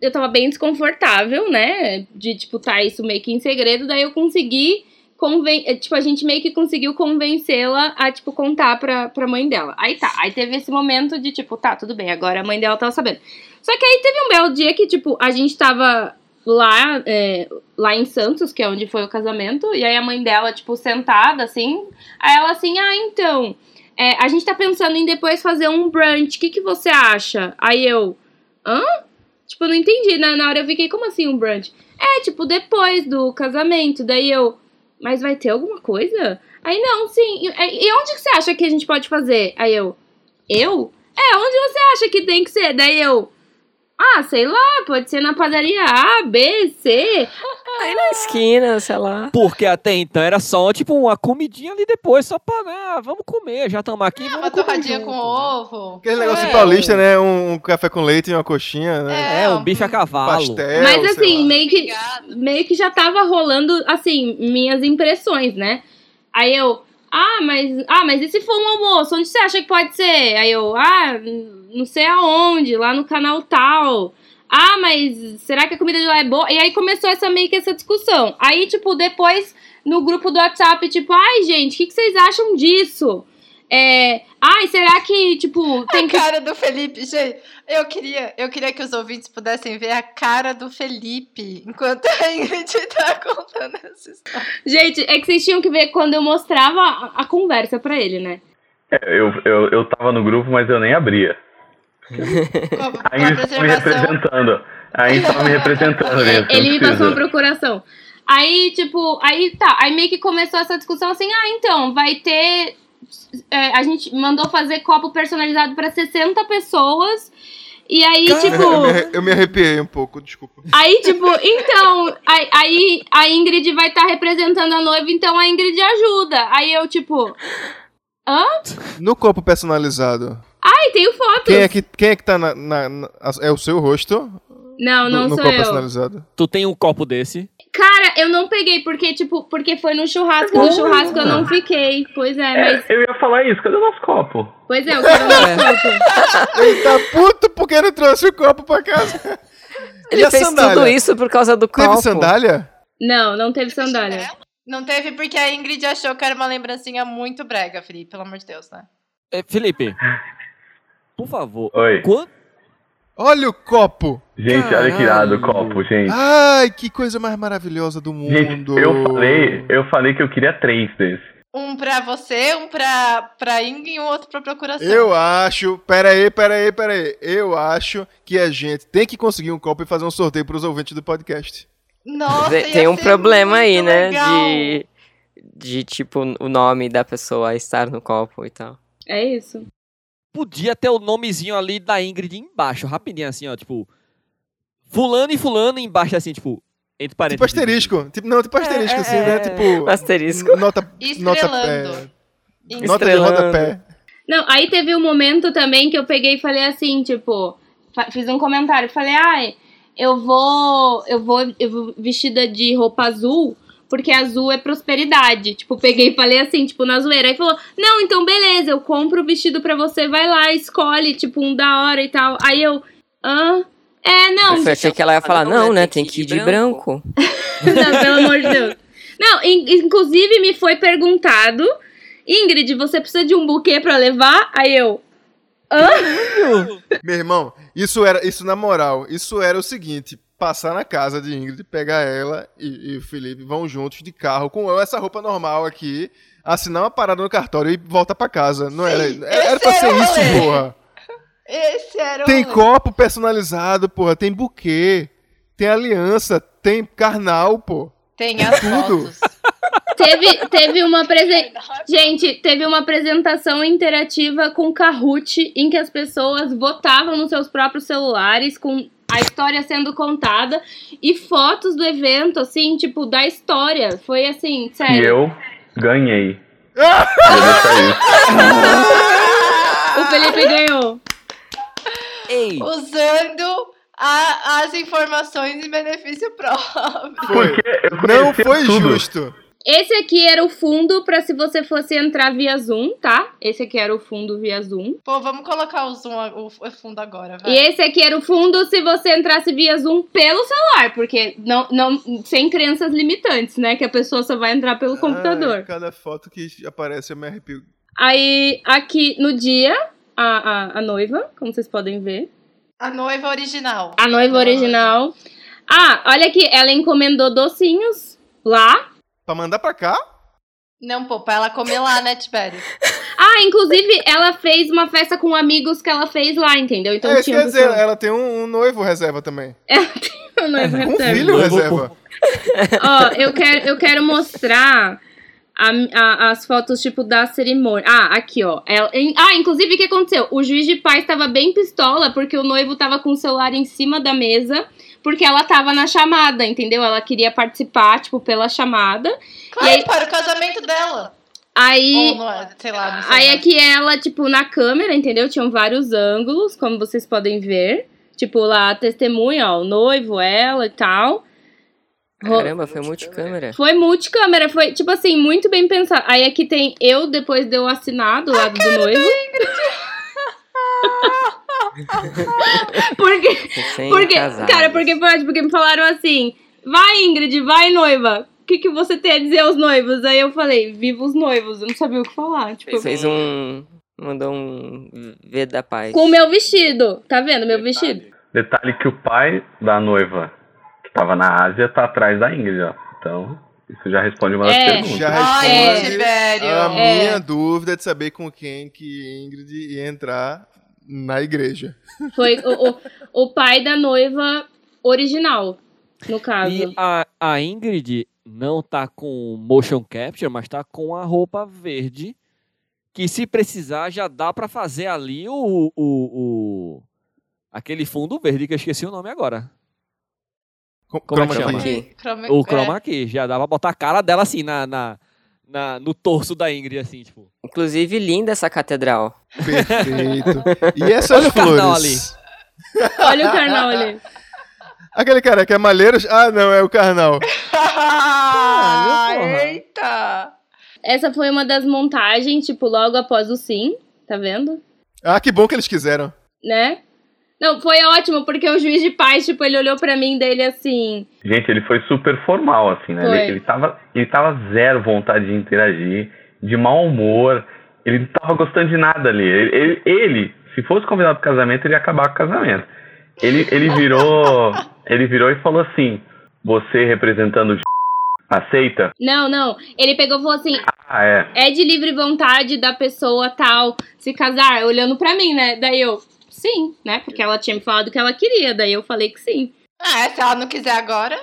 eu tava bem desconfortável, né? De, tipo, tá isso meio que em segredo. Daí eu consegui. Conven eh, tipo, a gente meio que conseguiu convencê-la a, tipo, contar pra, pra mãe dela. Aí tá, aí teve esse momento de, tipo, tá, tudo bem, agora a mãe dela tava sabendo. Só que aí teve um belo dia que, tipo, a gente tava lá, é, lá em Santos, que é onde foi o casamento, e aí a mãe dela, tipo, sentada, assim, aí ela assim, ah, então, é, a gente tá pensando em depois fazer um brunch, o que, que você acha? Aí eu, hã? Tipo, eu não entendi, na, na hora eu fiquei, como assim um brunch? É, tipo, depois do casamento, daí eu, mas vai ter alguma coisa? Aí, não, sim, e, e onde que você acha que a gente pode fazer? Aí eu, eu? É, onde você acha que tem que ser? Daí eu, ah, sei lá, pode ser na padaria A, B, C. Aí na esquina, sei lá. Porque até então era só, tipo, uma comidinha ali depois, só pra, né, vamos comer, já estamos aqui, Ah, vamos uma comer torradinha junto, com né? ovo. Aquele negócio É, paulista, né? Um, um café com leite e uma coxinha, né? É, um bife a cavalo. Pastel. Mas sei assim, lá. meio que, meio que já tava rolando, assim, minhas impressões, né? Aí eu, ah, mas, ah, mas e se for um almoço? Onde você acha que pode ser? Aí eu, ah, não sei aonde, lá no canal tal. Ah, mas será que a comida de lá é boa? E aí começou essa meio que essa discussão. Aí, tipo, depois no grupo do WhatsApp, tipo, ai, gente, o que, que vocês acham disso? É, ai, será que, tipo, tem A que. cara do Felipe, gente. Eu queria, eu queria que os ouvintes pudessem ver a cara do Felipe enquanto a Ingrid tá contando essa história. Gente, é que vocês tinham que ver quando eu mostrava a, a conversa pra ele, né? É, Eu, eu, eu tava no grupo, mas eu nem abria. Com A Ingrid tava me representando. A Ingrid tava me representando nisso. Ele me passou uma procuração. Aí, tipo, aí tá, aí meio que começou essa discussão assim, ah, então, vai ter. É, a gente mandou fazer copo personalizado pra 60 pessoas. E aí, Cara, tipo. eu, me, arre- eu me arrepiei um pouco, desculpa. Aí, tipo, então, aí, a Ingrid vai estar representando a noiva, então a Ingrid ajuda. Aí eu, tipo, hã? No copo personalizado, Ai, tenho fotos. quem é que, quem é, que tá na, na- na- É o seu rosto? Não, no, não no sou copo eu. personalizado? Tu tem um copo desse. Cara, eu não peguei, porque, tipo, porque foi no churrasco. No churrasco eu não fiquei. Pois é, mas. É, eu ia falar isso, cadê o nosso copo? Pois é, eu quero um copo. Ele tá puto porque não trouxe o copo pra casa. Ele E fez sandália? tudo isso por causa do Teve copo. sandália? Não, não teve sandália. Não teve porque a Ingrid achou que era uma lembrancinha muito brega, Felipe, pelo amor de Deus, né? É, Felipe, por favor. Oi. Quanto... Olha o copo! Gente, olha que irado o Caralho. copo, gente. Ai, que coisa mais maravilhosa do mundo. Gente, eu falei, eu falei que eu queria três desses. Um pra você, um pra, pra Ingrid e um outro pra procuração. Eu acho. Pera aí, pera aí, pera aí. Eu acho que a gente tem que conseguir um copo e fazer um sorteio pros ouvintes do podcast. Nossa, Tem, ia tem um problema aí, né? legal. De, de, tipo, o nome da pessoa estar no copo e tal. É isso. Podia ter o nomezinho ali da Ingrid embaixo, rapidinho assim, ó, tipo. Fulano e fulano embaixo, assim, tipo. Entre Tipo parênteses. asterisco. Tipo, não, tipo asterisco, é, assim, é. né? Tipo. Asterisco. Nota, nota, Estrelando. é, nota de Estrelando. rodapé. Não, aí teve um momento também que eu peguei e falei assim, tipo, fiz um comentário, falei, ai, eu vou, eu vou, eu vou vestida de roupa azul, porque azul é prosperidade. Tipo, peguei e falei assim, tipo, na zoeira. Aí falou, não, então beleza, eu compro o vestido pra você, vai lá, escolhe, tipo, um da hora e tal. Aí eu, hã? É, não, Eu achei que ela ia falar, não, né? Tem que ir de branco. não, pelo amor de Deus. Não, in- inclusive me foi perguntado, Ingrid, você precisa de um buquê pra levar? Aí eu, Meu irmão, isso era, isso na moral, isso era o seguinte: passar na casa de Ingrid, pegar ela e, e o Felipe vão juntos de carro com eu, essa roupa normal aqui, assinar uma parada no cartório e voltar pra casa. Não era, Sim, era, era esse pra ser era isso, rolê. porra. Esse era o Tem rolê. copo personalizado, porra, tem buquê, tem aliança, tem carnal, pô. Tem as Tudo. fotos. Teve, teve uma apresentação. Gente, teve uma apresentação interativa com Kahoot em que as pessoas votavam nos seus próprios celulares com a história sendo contada e fotos do evento, assim, tipo, da história. Foi assim, E sério. eu ganhei. Isso. O Felipe ganhou. Ei! Usando a- as informações em benefício próprio. Foi. Porque eu Não foi tudo. justo. Esse aqui era o fundo pra se você fosse entrar via Zoom, tá? Esse aqui era o fundo via Zoom. Pô, vamos colocar o zoom, o, o fundo agora, vai. E esse aqui era o fundo se você entrasse via Zoom pelo celular, porque não, não sem crenças limitantes, né? Que a pessoa só vai entrar pelo computador. Ai, cada foto que aparece eu me arrepio. Aí, aqui no dia, a, a, a noiva, como vocês podem ver. A noiva original. A noiva original. Ah, olha aqui, ela encomendou docinhos lá. Pra mandar pra cá? Não, pô, pra ela comer lá, né, Tibério? Ah, inclusive, ela fez uma festa com amigos que ela fez lá, entendeu? Então é, isso tinha quer dizer, ela tem um, um noivo reserva também. A noiva Um reserva. filho reserva. Ó, eu quero, eu quero mostrar a- a- as fotos, tipo, da cerimônia. Ah, aqui, ó. Ela- em- ah, inclusive, o que aconteceu? O juiz de paz tava bem pistola, porque o noivo tava com o celular em cima da mesa, porque ela tava na chamada, entendeu? Ela queria participar, tipo, pela chamada. Claro, E aí- para o casamento dela. Aí... Ou é, sei lá, não sei. Aí mais. aqui ela, tipo, na câmera, entendeu? Tinham vários ângulos, como vocês podem ver. Tipo, lá a testemunha, ó, o noivo, ela e tal. Caramba, foi multicâmera. Foi multicâmera, foi, tipo assim, muito bem pensado. Aí aqui tem eu, depois deu assinado do lado do noivo. porque, porque, casados. cara, porque pode, porque me falaram assim, vai Ingrid, vai noiva. que, que você tem a dizer aos noivos? Aí eu falei, viva os noivos. Eu não sabia o que falar. Tipo, Fez um. Mandou um V da paz. com o meu vestido. Tá vendo meu vestido? Detalhe que o pai da noiva, que tava na Ásia, tá atrás da Ingrid, ó. Então, isso já responde uma das É. perguntas. Já Ai, responde Tibério. a É. minha dúvida de saber com quem que Ingrid ia entrar na igreja. Foi o, o, o pai da noiva original, no caso. E a, a Ingrid não tá com motion capture, mas tá com a roupa verde. Que se precisar, já dá pra fazer ali o, o, o- aquele fundo verde que eu esqueci o nome agora. Co- Como é chroma que chama? key. Aqui. Chroma- O é. chroma key. Já dá pra botar a cara dela assim na, na, na- no torso da Ingrid, assim, tipo. Inclusive, linda essa catedral. Perfeito. E essas Olha o carnal flores? Olha o carnal ali. Aquele cara que é Malheiros? Ah, não, é o Carnal. Ah, eita! Essa foi uma das montagens, tipo, logo após o sim, tá vendo? Ah, que bom que eles quiseram. Né? Não, foi ótimo, porque o juiz de paz, tipo, ele olhou pra mim dele assim. Gente, ele foi super formal, assim, né? Ele, ele, tava, ele tava zero vontade de interagir, de mau humor. Ele não tava gostando de nada ali. Ele, ele- ele, se fosse convidado pro casamento, ele ia acabar com o casamento. Ele, ele virou. ele virou e falou assim: Você representando o aceita? Não, não. Ele pegou e falou assim: Ah, é. é de livre vontade da pessoa tal se casar, olhando pra mim, né? Daí eu, sim, né? Porque ela tinha me falado que ela queria, daí eu falei que sim. Ah, se ela não quiser agora,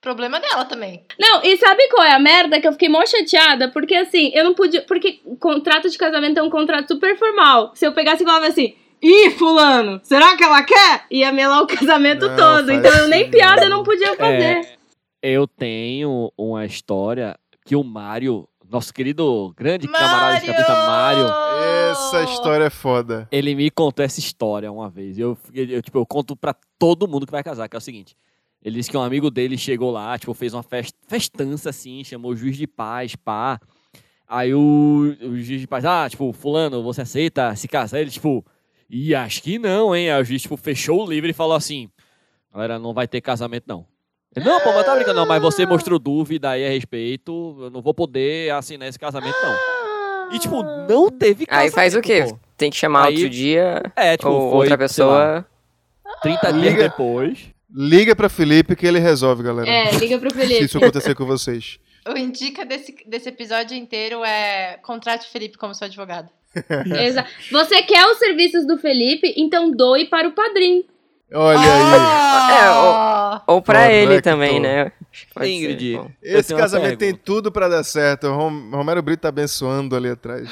problema dela também. Não, e sabe qual é a merda? Que eu fiquei mó chateada, porque assim, eu não podia. Porque contrato de casamento é um contrato super formal. Se eu pegasse e falava assim. Ih, fulano, será que ela quer? Ia melar o casamento Não, todo. Então eu nem piada eu não. não podia fazer. Eu tenho uma história que o Mário, nosso querido grande camarada de cabeça Mário, Essa história é foda. ele me contou essa história uma vez. Eu, eu, tipo, eu conto pra todo mundo que vai casar, que é o seguinte. Ele disse que um amigo dele chegou lá, tipo, fez uma fest, festança assim, chamou o juiz de paz, pá. Aí o, o juiz de paz, ah, tipo, fulano, você aceita se casar? Ele, tipo, e acho que não, hein? Aí o juiz, tipo, fechou o livro e falou assim, galera, não vai ter casamento, não. Não, pô, mas tá brincando, não, mas você mostrou dúvida aí a respeito, eu não vou poder assinar esse casamento, não. E, tipo, não teve casamento, Aí faz o quê? pô. Tem que chamar Aí- outro dia É, tipo, ou foi, outra sei lá, pessoa. 30 dias Liga- depois. Liga pra Felipe que ele resolve, galera. É, liga pro Se Felipe. isso acontecer com vocês. O indica desse, desse episódio inteiro é contrate o Felipe como seu advogado. Exa- Você quer os serviços do Felipe? Então doe para o padrinho. Olha aí. É, Ah! Ou pra Correcto. ele também, né? Ingrid, ser, Esse casamento tem tudo pra dar certo. O Rom- Romero Brito tá abençoando ali atrás.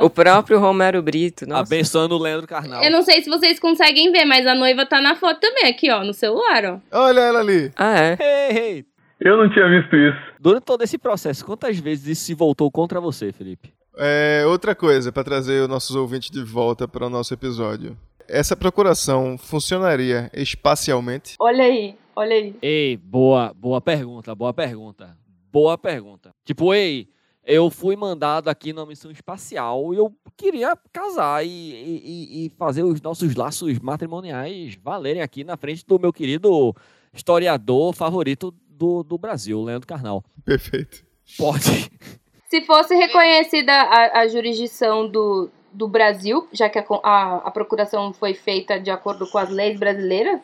O próprio Romero Brito, nossa. Abençoando o Leandro Carnal. Eu não sei se vocês conseguem ver, mas a noiva tá na foto também, aqui, ó, no celular, ó. Olha ela ali. Ah, é? Hey, hey. Eu não tinha visto isso. Durante todo esse processo, quantas vezes isso se voltou contra você, Felipe? É, outra coisa, pra trazer os nossos ouvintes de volta para o nosso episódio. Essa procuração funcionaria espacialmente? Olha aí, olha aí. Ei, boa, boa pergunta, boa pergunta. Boa pergunta. Tipo, ei, eu fui mandado aqui numa missão espacial e eu queria casar e, e- e- fazer os nossos laços matrimoniais valerem aqui na frente do meu querido historiador favorito do, do Brasil, Leandro Carnal. Perfeito. Pode. Se fosse reconhecida a, a jurisdição do, do Brasil, já que a, a, a procuração foi feita de acordo com as leis brasileiras,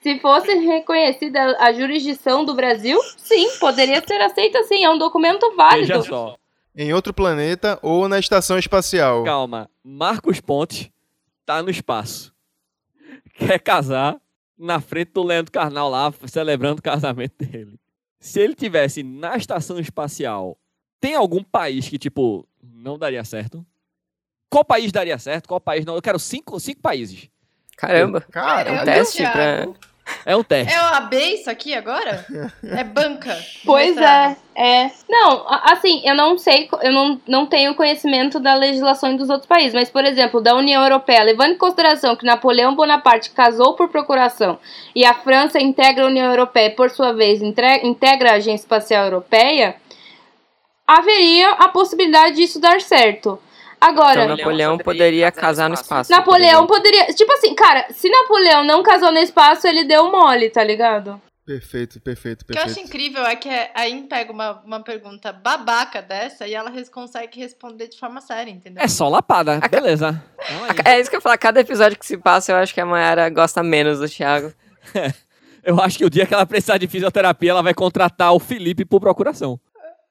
se fosse reconhecida a jurisdição do Brasil, sim, poderia ser aceita sim, é um documento válido. Veja só. Em outro planeta ou na estação espacial? Calma. Marcos Pontes tá no espaço. Quer casar na frente do Leandro Carnal lá, celebrando o casamento dele. Se ele tivesse na estação espacial, tem algum país que, tipo, não daria certo? Qual país daria certo? Qual país não? Eu quero cinco, cinco países. Caramba. Cara, um Caramba, teste Thiago. É um teste. É o AB isso aqui agora? É banca. Pois é, é. Não, assim, eu não sei, eu não, não tenho conhecimento da legislação dos outros países, mas, por exemplo, da União Europeia, levando em consideração que Napoleão Bonaparte casou por procuração e a França integra a União Europeia e, por sua vez, integra a Agência Espacial Europeia, haveria a possibilidade disso dar certo. Agora, Então Napoleão poderia casar no espaço. Napoleão poderia. Tipo assim, cara, se Napoleão não casou no espaço, ele deu mole, tá ligado? Perfeito, perfeito, O que eu acho perfeito. incrível é que a In pega uma, uma pergunta babaca dessa e ela res- consegue responder de forma séria, entendeu? É só lapada, beleza. Então é isso. É isso que eu falar, cada episódio que se passa, eu acho que a Mayara gosta menos do Thiago. Eu acho que o dia que ela precisar de fisioterapia, ela vai contratar o Felipe por procuração.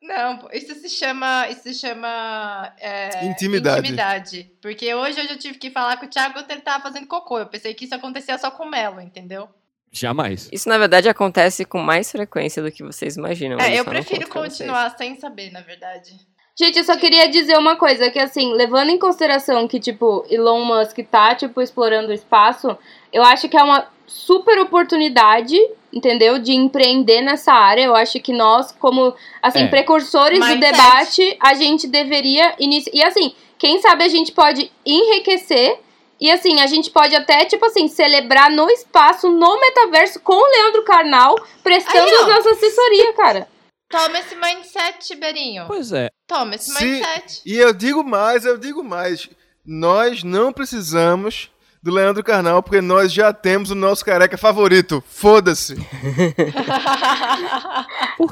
Não, isso se chama. Isso se chama. é, Intimidade. intimidade. Porque hoje, hoje eu tive que falar com o Thiago quando ele tava fazendo cocô. Eu pensei que isso acontecia só com o Melo, entendeu? Jamais. Isso, na verdade, acontece com mais frequência do que vocês imaginam. É, eu eu prefiro continuar sem saber, na verdade. Gente, eu só queria dizer uma coisa, que assim, levando em consideração que, tipo, Elon Musk tá, tipo, explorando o espaço, eu acho que é uma super oportunidade, entendeu? De empreender nessa área. Eu acho que nós, como, assim, É. precursores do Mindset. debate, a gente deveria iniciar. E assim, quem sabe a gente pode enriquecer. E assim, a gente pode até, tipo assim, celebrar no espaço, no metaverso, com o Leandro Carnal, prestando Aí, nossa assessoria, cara. Toma esse mindset, Tiberinho. Pois é. Toma esse Se- mindset. E eu digo mais, eu digo mais. Nós não precisamos do Leandro Carnal, porque nós já temos o nosso careca favorito. Foda-se.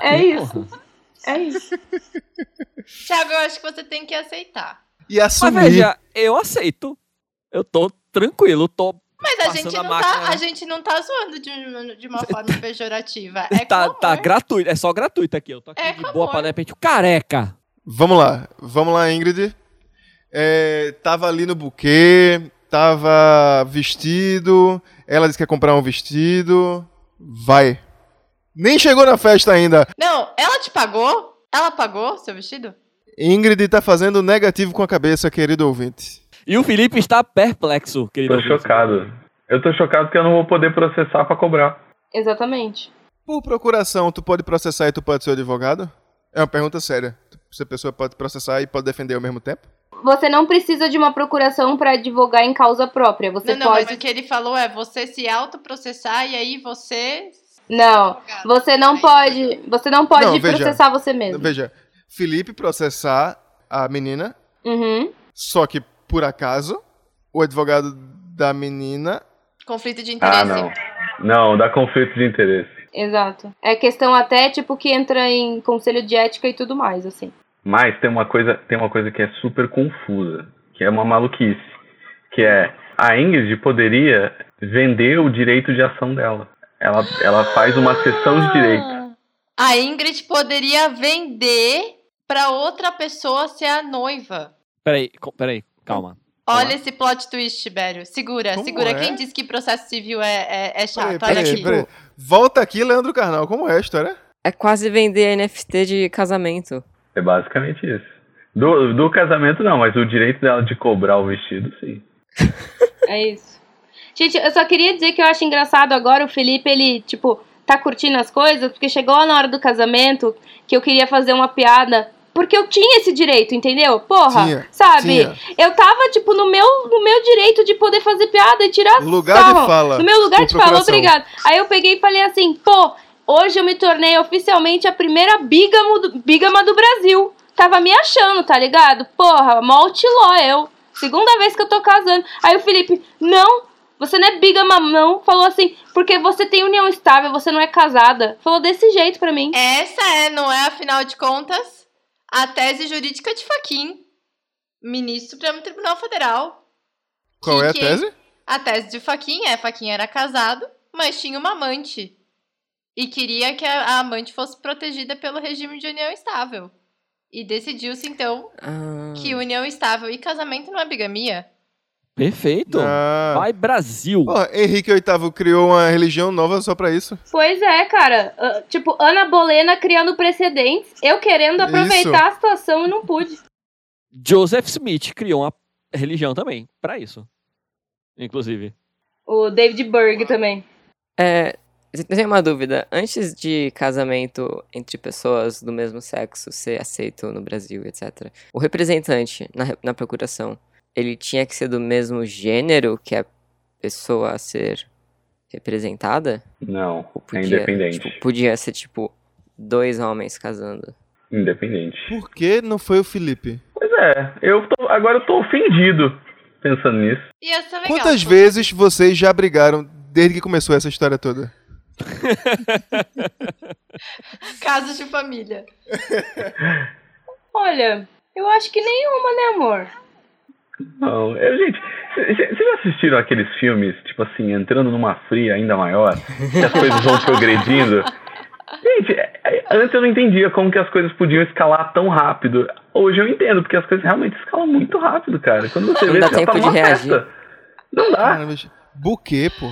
É isso. porra? É isso. Thiago, eu acho que você tem que aceitar. E Mas assumir. veja, eu aceito. Eu tô tranquilo, tô. Mas a gente, a não máquina. tá, a gente não tá zoando de, uma- de uma forma pejorativa. É tá, com tá gratuito, é só gratuito aqui. Eu tô aqui É de boa amor. pra de repente o careca. Vamos lá, vamos lá, Ingrid. É, tava ali no buquê, tava vestido. Ela disse que quer comprar um vestido. Vai. Nem chegou na festa ainda. Não, ela te pagou? Ela pagou seu vestido? Ingrid tá fazendo negativo com a cabeça, querido ouvinte. E o Felipe está perplexo, querido. Tô ouvinte. chocado. Eu tô chocado porque eu não vou poder processar pra cobrar. Exatamente. Por procuração, tu pode processar e tu pode ser advogado? É uma pergunta séria. Se a pessoa pode processar e pode defender ao mesmo tempo? Você não precisa de uma procuração pra advogar em causa própria. Você não, não, pode. mas o que ele falou é você se autoprocessar e aí você. Não, você não pode. Você não pode Não, veja. processar você mesmo. Veja, Felipe processar a menina, Uhum. só que por acaso o advogado da menina Conflito de interesse. Ah, não. Não, dá conflito de interesse. Exato. É questão até, tipo, que entra em conselho de ética e tudo mais, assim. Mas tem uma coisa, tem uma coisa que é super confusa, que é uma maluquice, que é a Ingrid poderia vender o direito de ação dela. Ela, ela faz uma sessão de direito. A Ingrid poderia vender pra outra pessoa ser a noiva. Peraí, peraí, calma. Olha esse plot twist, Tibério. Segura, Como segura. é? Quem disse que processo civil é, é, é chato? Peraí, Olha peraí, aqui. peraí. Volta aqui, Leandro Carnal. Como é a história? É quase vender NFT de casamento. É basicamente isso. Do, do casamento não, mas o direito dela de cobrar o vestido, sim. É isso. Gente, eu só queria dizer que eu acho engraçado agora o Felipe, ele, tipo, tá curtindo as coisas, porque chegou lá na hora do casamento que eu queria fazer uma piada. Porque eu tinha esse direito, entendeu? Porra, Tinha, sabe? tinha. Eu tava, tipo, no meu, no meu direito de poder fazer piada e tirar Lugar de sarro. fala, No meu lugar de fala, obrigado. Aí eu peguei e falei assim, pô, hoje eu me tornei oficialmente a primeira bígamo do, bígama do Brasil. Tava me achando, tá ligado? Porra, outlaw eu. Segunda vez que eu tô casando. Aí o Felipe, não, você não é bígama, não. Falou assim, porque você tem união estável, você não é casada. Falou desse jeito pra mim. Essa é, não é, afinal de contas, a tese jurídica de Faquim, ministro do Supremo Tribunal Federal. Qual é a que- tese? A tese de Faquim é, Faquim era casado, mas tinha uma amante. E queria que a amante fosse protegida pelo regime de união estável. E decidiu-se, então, Ah, que união estável e casamento não é bigamia. Perfeito. Ah. Vai, Brasil. Pô, Henrique VIII criou uma religião nova só pra isso. Pois é, cara. Ah, tipo, Ana Bolena criando precedentes. Eu querendo aproveitar a situação e não pude. Joseph Smith criou uma religião também, pra isso. Inclusive. O David Berg também. É, eu tenho uma dúvida. Antes de casamento entre pessoas do mesmo sexo ser aceito no Brasil, etc., o representante na, na procuração, ele tinha que ser do mesmo gênero que a pessoa a ser representada? Não, Ou é independente. tipo, podia ser, tipo, dois homens casando. Independente. Por que não foi o Felipe? Pois é, eu tô, agora eu tô ofendido pensando nisso. Ser legal. Quantas vezes vocês já brigaram desde que começou essa história toda? Casos de família. Olha, eu acho que nenhuma, né, amor? Não, eu, gente, vocês já assistiram aqueles filmes, tipo assim, entrando numa fria ainda maior, que as coisas vão progredindo? Gente, é, é, antes eu não entendia como que as coisas podiam escalar tão rápido. Hoje eu entendo, porque as coisas realmente escalam muito rápido, cara. Quando você Não vê, dá você tempo tá de numa reagir. festa. Não dá. Cara, mas buquê, pô.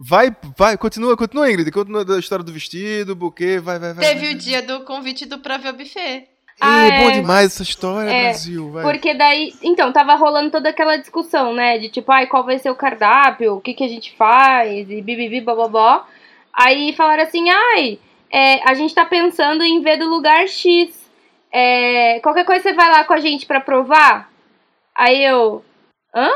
Vai, vai, continua, continua, Ingrid. Continua da história do vestido, buquê, vai, vai, vai. Teve vai. o dia do convite do pra ver o buffet. Ah, é bom demais essa história, É, Brasil, vai. Porque daí, então, tava rolando toda aquela discussão, né? De tipo, ai, qual vai ser o cardápio, o que, que a gente faz, e bibibi, bababó. Aí falaram assim, ai, é, a gente tá pensando em ver do lugar X. É, qualquer coisa você vai lá com a gente pra provar? Aí eu, hã?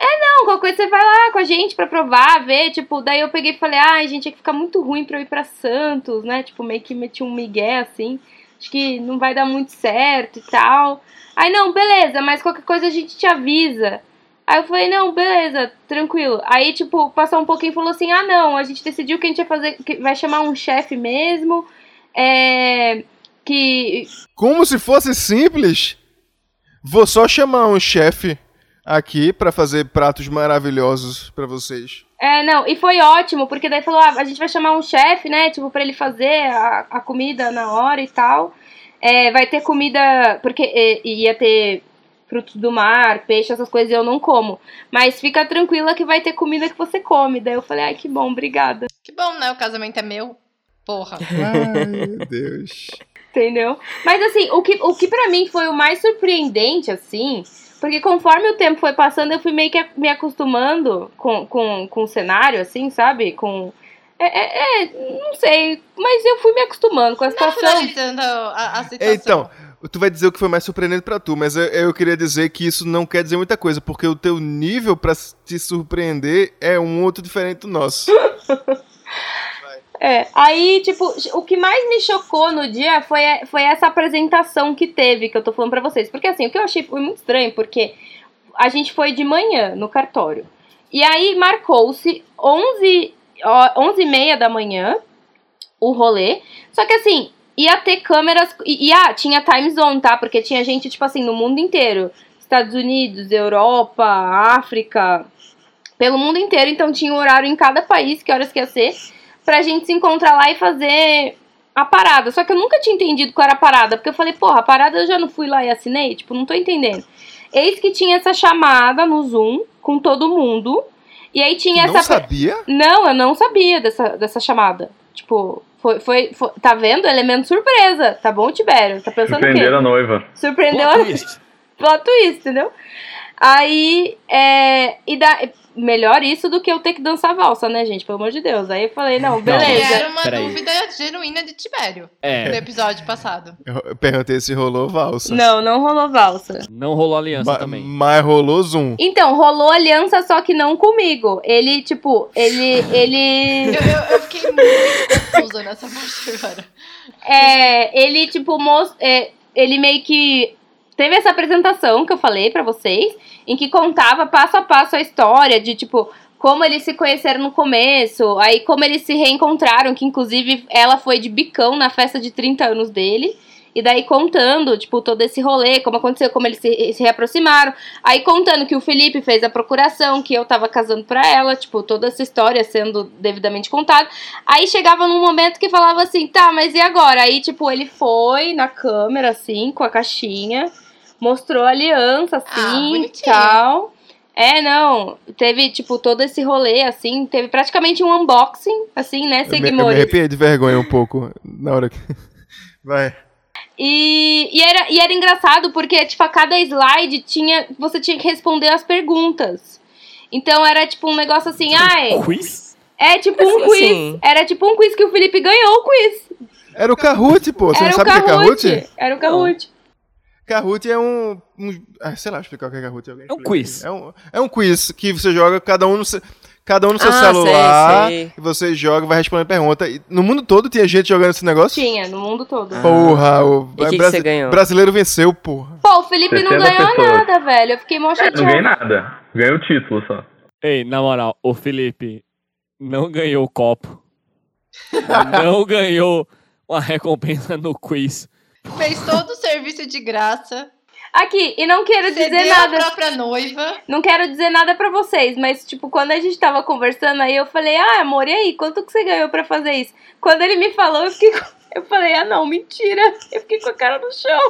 É, não, qualquer coisa você vai lá com a gente pra provar, ver, tipo, daí eu peguei e falei, ai, gente, ia ficar muito ruim pra eu ir pra Santos, né? Tipo, meio que meti um migué, assim acho que não vai dar muito certo e tal. Aí, não, beleza, mas qualquer coisa a gente te avisa. Aí eu falei, não, beleza, tranquilo. Aí, tipo, passou um pouquinho e falou assim, ah, não, a gente decidiu que a gente vai fazer, que vai chamar um chefe mesmo, é, que... Como se fosse simples. Vou só chamar um chefe aqui pra fazer pratos maravilhosos pra vocês. É, não, e foi ótimo, porque daí falou, ah, a gente vai chamar um chefe, né, tipo, pra ele fazer a, a comida na hora e tal. É, vai ter comida, porque é, ia ter frutos do mar, peixe, essas coisas eu não como. Mas fica tranquila que vai ter comida que você come. Daí eu falei, ai, que bom, obrigada. Que bom, né? O casamento é meu. Porra. Ai, meu Deus. Entendeu? Mas assim, o que, o que para mim foi o mais surpreendente, assim, porque conforme o tempo foi passando, eu fui meio que me acostumando com, com, com o cenário, assim, sabe? Com. É, é, é, não sei, mas eu fui me acostumando com a situação. A, a situação. Então, tu vai dizer o que foi mais surpreendente pra tu, mas eu, eu queria dizer que isso não quer dizer muita coisa, porque o teu nível pra te surpreender é um outro diferente do nosso. É, aí, tipo, o que mais me chocou no dia foi, foi essa apresentação que teve, que eu tô falando pra vocês. Porque, assim, o que eu achei foi muito estranho, porque a gente foi de manhã no cartório. E aí marcou-se 11, ó, 11 e meia da manhã o rolê. Só que, assim, ia ter câmeras. E, e, ah, tinha time zone, tá? Porque tinha gente, tipo assim, no mundo inteiro. Estados Unidos, Europa, África. Pelo mundo inteiro. Então tinha um horário em cada país, que horas que ia ser pra gente se encontrar lá e fazer a parada. Só que eu nunca tinha entendido qual era a parada, porque eu falei, porra, a parada eu já não fui lá e assinei, tipo, não tô entendendo. Eis que tinha essa chamada no Zoom com todo mundo. E aí tinha não essa. sabia? Não, eu não sabia dessa, dessa chamada. Tipo, foi, foi, foi- Tá vendo? Elemento surpresa. Tá bom, Tibério? Tá pensando o quê? Surpreender a noiva. Surpreendeu Plot a twist. plot twist, entendeu? Aí, é, e dá, melhor isso do que eu ter que dançar valsa, né, gente? Pelo amor de Deus. Aí eu falei, não, beleza. era uma Peraí. dúvida genuína de Tibério. No É, episódio passado. Eu perguntei se rolou valsa. Não, não rolou valsa. não rolou aliança Ma- também. Mas rolou zoom. Então, rolou aliança, só que não comigo. Ele, tipo, ele. ele. Eu, eu, eu fiquei muito confusa nessa parte agora. É, ele, tipo, mos- é, ele meio que teve essa apresentação que eu falei pra vocês, em que contava passo a passo a história de, tipo, como eles se conheceram no começo, aí como eles se reencontraram, que inclusive ela foi de bicão na festa de 30 anos dele. E daí contando, tipo, todo esse rolê, como aconteceu, como eles se, se reaproximaram. Aí contando que o Felipe fez a procuração, que eu tava casando pra ela, tipo, toda essa história sendo devidamente contada. Aí chegava num momento que falava assim, tá, mas e agora? Aí, tipo, ele foi na câmera, assim, com a caixinha, mostrou a aliança, Ah, assim, bonitinho. tal. É, não, teve, tipo, todo esse rolê, assim, teve praticamente um unboxing, assim, né, Eu me, eu me arrepiei de vergonha um pouco na hora que. Vai. E, e, era, e era engraçado porque, tipo, a cada slide tinha. Você tinha que responder as perguntas. Então era tipo um negócio assim, ai. Quiz? É tipo um Assim, quiz. assim. Era tipo um quiz que o Felipe ganhou o quiz. Era o Kahoot, pô. Você era não sabe o que é Kahoot. Kahoot? Era o Kahoot. Kahoot é um. um ah, sei lá explicar o que é Kahoot. Alguém É um quiz. É um, é um quiz que você joga cada um no seu, cada um no seu Ah, celular. sei, sei. E você joga e vai respondendo pergunta. E no mundo todo tinha gente jogando esse negócio? Tinha, no mundo todo. Ah. Porra, o E que que brasi- você ganhou? brasileiro venceu, porra. Pô, o Felipe não 60 ganhou pessoas. nada, velho. Eu fiquei mó Não ganhei nada. Ganhei o título só. Ei, na moral, o Felipe não ganhou o copo. não ganhou uma recompensa no quiz. Fez todo o serviço de graça. Aqui, e não quero dizer nada. a própria noiva. Não quero dizer nada pra vocês, mas, tipo, quando a gente tava conversando aí, eu falei, ah, amor, e aí, quanto que você ganhou pra fazer isso? Quando ele me falou, eu fiquei. Eu falei, ah, não, mentira. Eu fiquei com a cara no chão.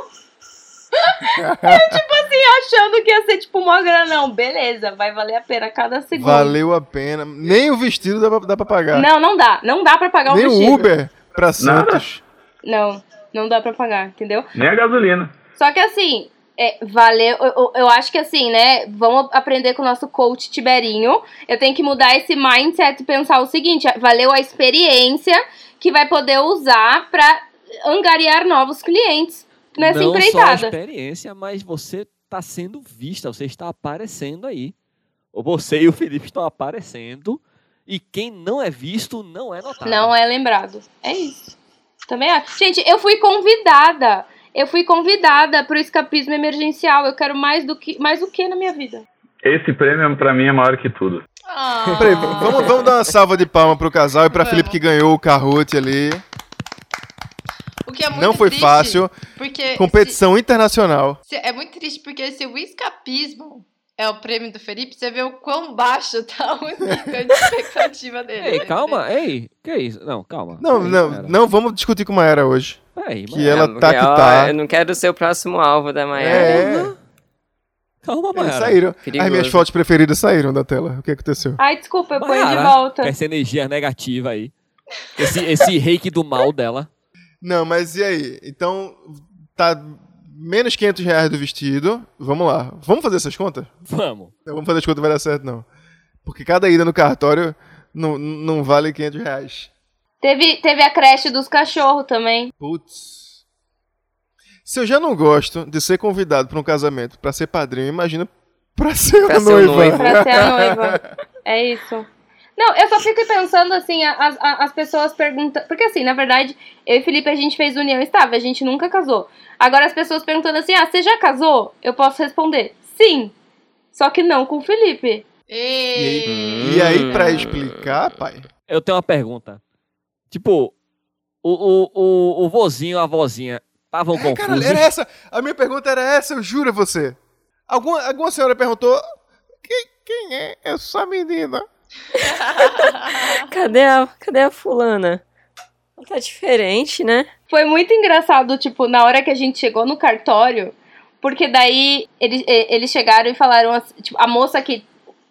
eu, tipo assim, achando que ia ser, tipo, uma grana. Não, beleza, vai valer a pena cada segundo. Valeu a pena. Nem o vestido dá pra, dá pra pagar. Não, não dá. Não dá pra pagar o Nem vestido. o Uber pra Santos. Não, não dá pra pagar, entendeu? Nem a gasolina. Só que assim, é, valeu. Eu, eu- eu acho que assim, né? Vamos aprender com o nosso coach Tiberinho. Eu tenho que mudar esse mindset e pensar o seguinte: valeu a experiência que vai poder usar pra angariar novos clientes nessa não só a empreitada. experiência, mas você tá sendo vista, você está aparecendo aí. Ou você e o Felipe estão aparecendo. E quem não é visto não é notado. Não é lembrado. É isso. Também acho. Gente, eu fui convidada. Eu fui convidada pro escapismo emergencial. Eu quero mais do que mais o que na minha vida? Esse prêmio pra mim é maior que tudo. Ah. Peraí, vamos, vamos dar uma salva de palma pro casal e pra Vamos. Felipe que ganhou o Carrote ali. O que é muito Não foi triste, fácil. Porque Competição internacional. se- se- é muito triste porque se o escapismo é o prêmio do Felipe, você vê o quão baixo tá o nível de expectativa dele. Ei, né? calma, ei, que isso? Não, calma. Não, Peraí, não, não vamos discutir com Maera hoje. Peraí, que ela Não, tá que ó, tá. Eu não quero ser o próximo alvo da Maiara. É, Calma, eles Mayara. saíram. Perigoso. As minhas fotos preferidas saíram da tela. O que aconteceu? Ai, desculpa, eu ponho de volta. essa energia negativa aí. Esse, esse reiki do mal dela. Não, mas e aí? Então, tá menos 500 reais do vestido. Vamos lá. Vamos fazer essas contas? Vamos. Não vamos fazer as contas, não vai dar certo, não. Porque cada ida no cartório não, não vale 500 reais. Teve, teve a creche dos cachorros também. Putz. Se eu já não gosto de ser convidado para um casamento para ser padrinho, imagina para ser Pra a ser noiva. Pra ser a noiva. É isso. Não, eu só fico pensando assim, as, as, as pessoas perguntam. Porque assim, na verdade, eu e Felipe a gente fez união estável, a gente nunca casou. Agora as pessoas perguntando assim: ah, você já casou? Eu posso responder: sim. Só que não com o Felipe. Ei. E aí, para Hum. explicar, pai, Eu tenho uma pergunta. Tipo, o, o, o, o vozinho, a vozinha, estavam É, confusos? era essa. A minha pergunta era essa, eu juro a você. Alguma, alguma senhora perguntou: quem, quem é essa menina? Cadê a, cadê a fulana? Tá diferente, né? Foi muito engraçado, tipo, na hora que a gente chegou no cartório, porque daí eles, eles chegaram e falaram, assim, tipo, a moça que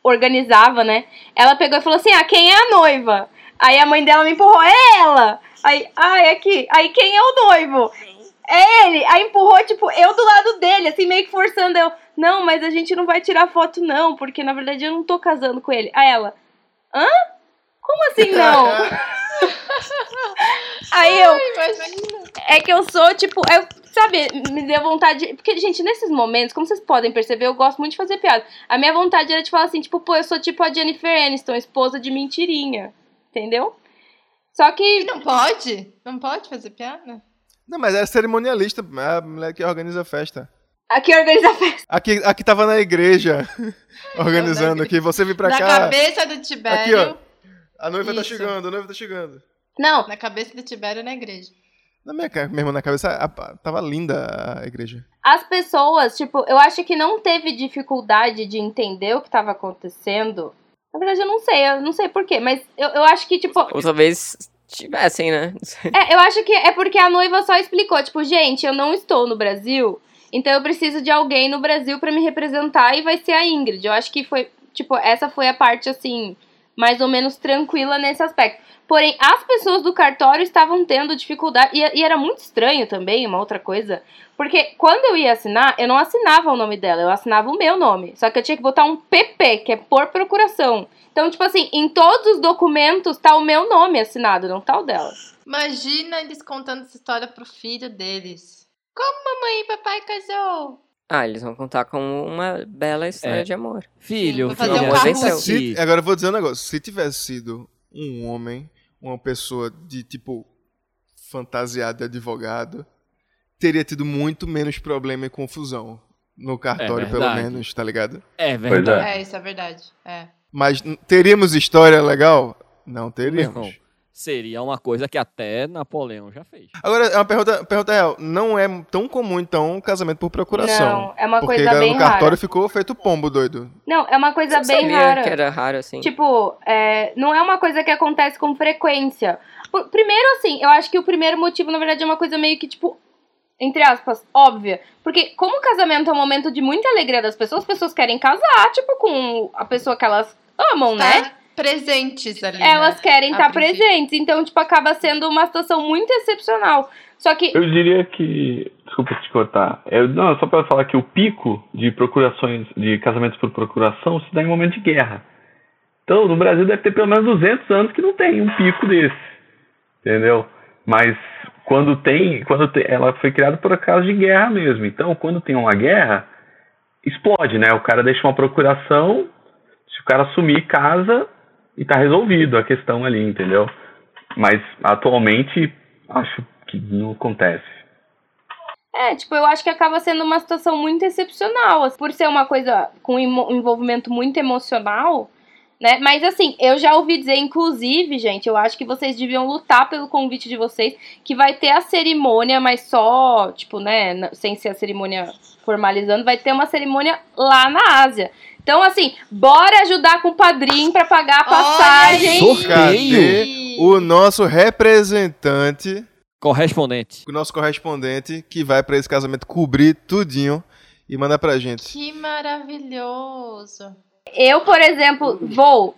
organizava, né? Ela pegou e falou assim: ah, quem é a noiva? Aí a mãe dela me empurrou, é ela! Aí, ah, é aqui. Aí quem é o noivo? É ele! Aí empurrou, tipo, eu do lado dele, assim, meio que forçando eu. Não, mas a gente não vai tirar foto, não, porque na verdade eu não tô casando com ele. Aí ela, hã? Como assim não? Aí eu, Imagina. é que eu sou, tipo, eu, sabe, me deu vontade. Porque, gente, nesses momentos, como vocês podem perceber, eu gosto muito de fazer piada. A minha vontade era de falar assim, tipo, pô, eu sou tipo a Jennifer Aniston, esposa de mentirinha. Entendeu? Só E que. não pode? Não pode fazer piada? Não, mas era cerimonialista, é a mulher que organiza a festa. Aqui organiza a festa. Aqui, aqui tava na igreja, organizando aqui. Você vem pra na cá. cabeça do Tibério. Aqui, ó. A noiva tá Isso. chegando, a noiva tá chegando. Não, Na cabeça do Tibério na igreja. Na minha, ca- mesmo na cabeça, a- a- tava linda a igreja. as pessoas, tipo, eu acho que não teve dificuldade de entender o que tava acontecendo. Na verdade, eu não sei, eu não sei porquê, mas eu, eu acho que, tipo, Ou talvez tivessem, né? É, eu acho que é porque a noiva só explicou, tipo, gente, eu não estou no Brasil, então eu preciso de alguém no Brasil pra me representar e vai ser a Ingrid. Eu acho que foi, tipo, essa foi a parte assim, mais ou menos tranquila nesse aspecto. Porém, as pessoas do cartório estavam tendo dificuldade e, e era muito estranho também, uma outra coisa, porque quando eu ia assinar, eu não assinava o nome dela, eu assinava o meu nome. Só que eu tinha que botar um PP, que é por procuração. Então, tipo assim, em todos os documentos tá o meu nome assinado, não tá o dela. Imagina eles contando essa história pro filho deles. Como mamãe e papai casou? Ah, eles vão contar como uma bela história É. de amor. Filho, Vou fazer filho, um amor, pensa Se- aqui. agora eu vou dizer um negócio. Se tivesse sido um homem, uma pessoa de tipo fantasiado de advogado, teria tido muito menos problema e confusão no cartório, pelo verdade. menos, tá ligado? É verdade. É, isso é verdade. É. Mas teríamos história legal? Não teríamos. Não. Seria uma coisa que até Napoleão já fez. Agora, é uma pergunta, pergunta real. Não é tão comum, então, um casamento por procuração. Não, é uma porque coisa bem no cartório rara. ficou feito pombo, doido. Não, é uma coisa Eu bem sabia rara. que era raro, assim. Tipo, é, não é uma coisa que acontece com frequência. Primeiro, assim, eu acho que o primeiro motivo, na verdade, é uma coisa meio que, tipo, entre aspas, óbvia. Porque como o casamento é um momento de muita alegria das pessoas, as pessoas querem casar, tipo, com a pessoa que elas amam, né? Presentes ali. Elas né? querem estar princípio. presentes. Então, tipo, acaba sendo uma situação muito excepcional. Só que Eu diria que. Desculpa te cortar. Eu, não, só para falar que o pico de procurações, de casamentos por procuração, se dá em momento de guerra. Então, no Brasil deve ter pelo menos 200 anos que não tem um pico desse. Entendeu? Mas quando tem. quando tem, Ela foi criada por causa de guerra mesmo. Então, quando tem uma guerra, explode, né? O cara deixa uma procuração, se o cara sumir, casa e tá resolvido a questão ali, entendeu? Mas atualmente acho que não acontece. É, tipo, eu acho que acaba sendo uma situação muito excepcional, assim, por ser uma coisa com envolvimento muito emocional, né? Mas assim, eu já ouvi dizer, inclusive, gente, eu acho que vocês deviam lutar pelo convite de vocês, que vai ter a cerimônia, mas só, tipo, né, sem ser a cerimônia formalizando, vai ter uma cerimônia lá na Ásia. Então, assim, bora ajudar com o padrinho pra pagar a Olha passagem. Cadê o nosso representante, Correspondente. o nosso correspondente, que vai pra esse casamento cobrir tudinho e mandar pra gente? Que maravilhoso. Eu, por exemplo, vou?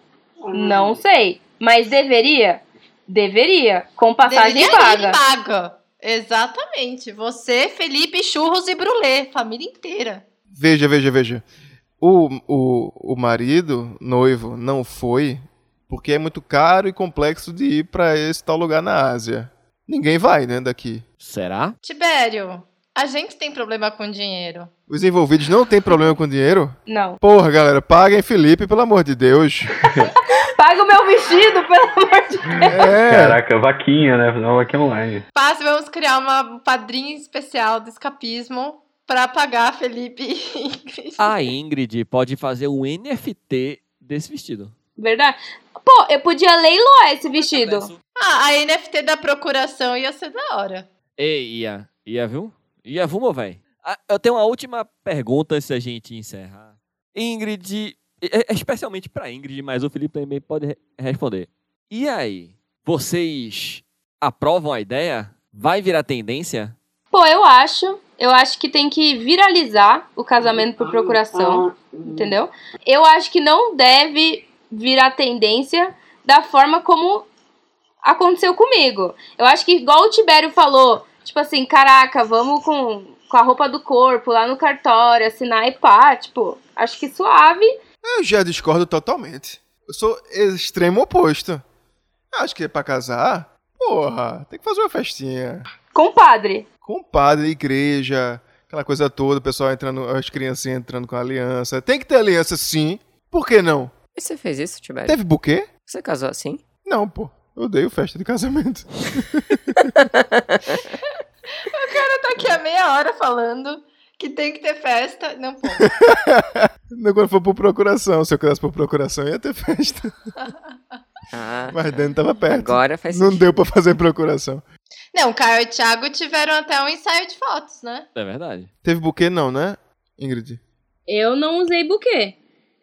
Não sei. Mas deveria? Deveria. Com passagem Deveria paga. paga. Exatamente. Você, Felipe, Churros e Brulé. Família inteira. Veja, veja, veja. O, o, o marido, noivo, não foi porque é muito caro e complexo de ir pra esse tal lugar na Ásia. Ninguém vai, né, daqui. Será? Tibério, a gente tem problema com dinheiro. Os envolvidos não têm problema com dinheiro? Não. Porra, galera, paguem Felipe, pelo amor de Deus. Paga o meu vestido, pelo amor de Deus. É, Caraca, vaquinha, né? Fazer uma vaquinha online. Paz, vamos criar uma um padrinho especial do escapismo pra pagar Felipe e Ingrid. A Ingrid pode fazer um NFT desse vestido. Verdade? Pô, eu podia leiloar esse vestido. Ah, a NFT da procuração ia ser da hora. Ei, ia. Ia, viu? Ia, viu, meu velho? Ah, Eu tenho uma última pergunta antes da gente encerrar. Ingrid, especialmente pra Ingrid, mas o Felipe também pode re- responder. E aí, vocês aprovam a ideia? Vai virar tendência? Pô, eu acho. Eu acho que tem que viralizar o casamento por procuração. Entendeu? Eu acho que não deve virar tendência da forma como aconteceu comigo. Eu acho que, igual o Tibério falou, tipo assim, caraca, vamos com, com a roupa do corpo lá no cartório, assinar e pá, tipo, acho que suave. eu já discordo totalmente. Eu sou extremo oposto. Acho que é pra casar, porra, tem que fazer uma festinha. Compadre. Com padre, igreja, aquela coisa toda, o pessoal entrando, as criancinhas entrando com aliança. Tem que ter aliança sim. Por que não? E você fez isso, Tibério? Teve buquê? Você casou assim? Não, pô. Eu odeio festa de casamento. Eu tô aqui há meia hora falando que tem que ter festa. Não pode. Não, Quando for por procuração. Se eu quisesse por procuração, ia ter festa. Ah, Mas dentro tava perto. agora faz Não sentido. deu pra fazer procuração. Não, o Caio e o Thiago tiveram até um ensaio de fotos, né? É verdade. Teve buquê não, né, Ingrid? Eu não usei buquê.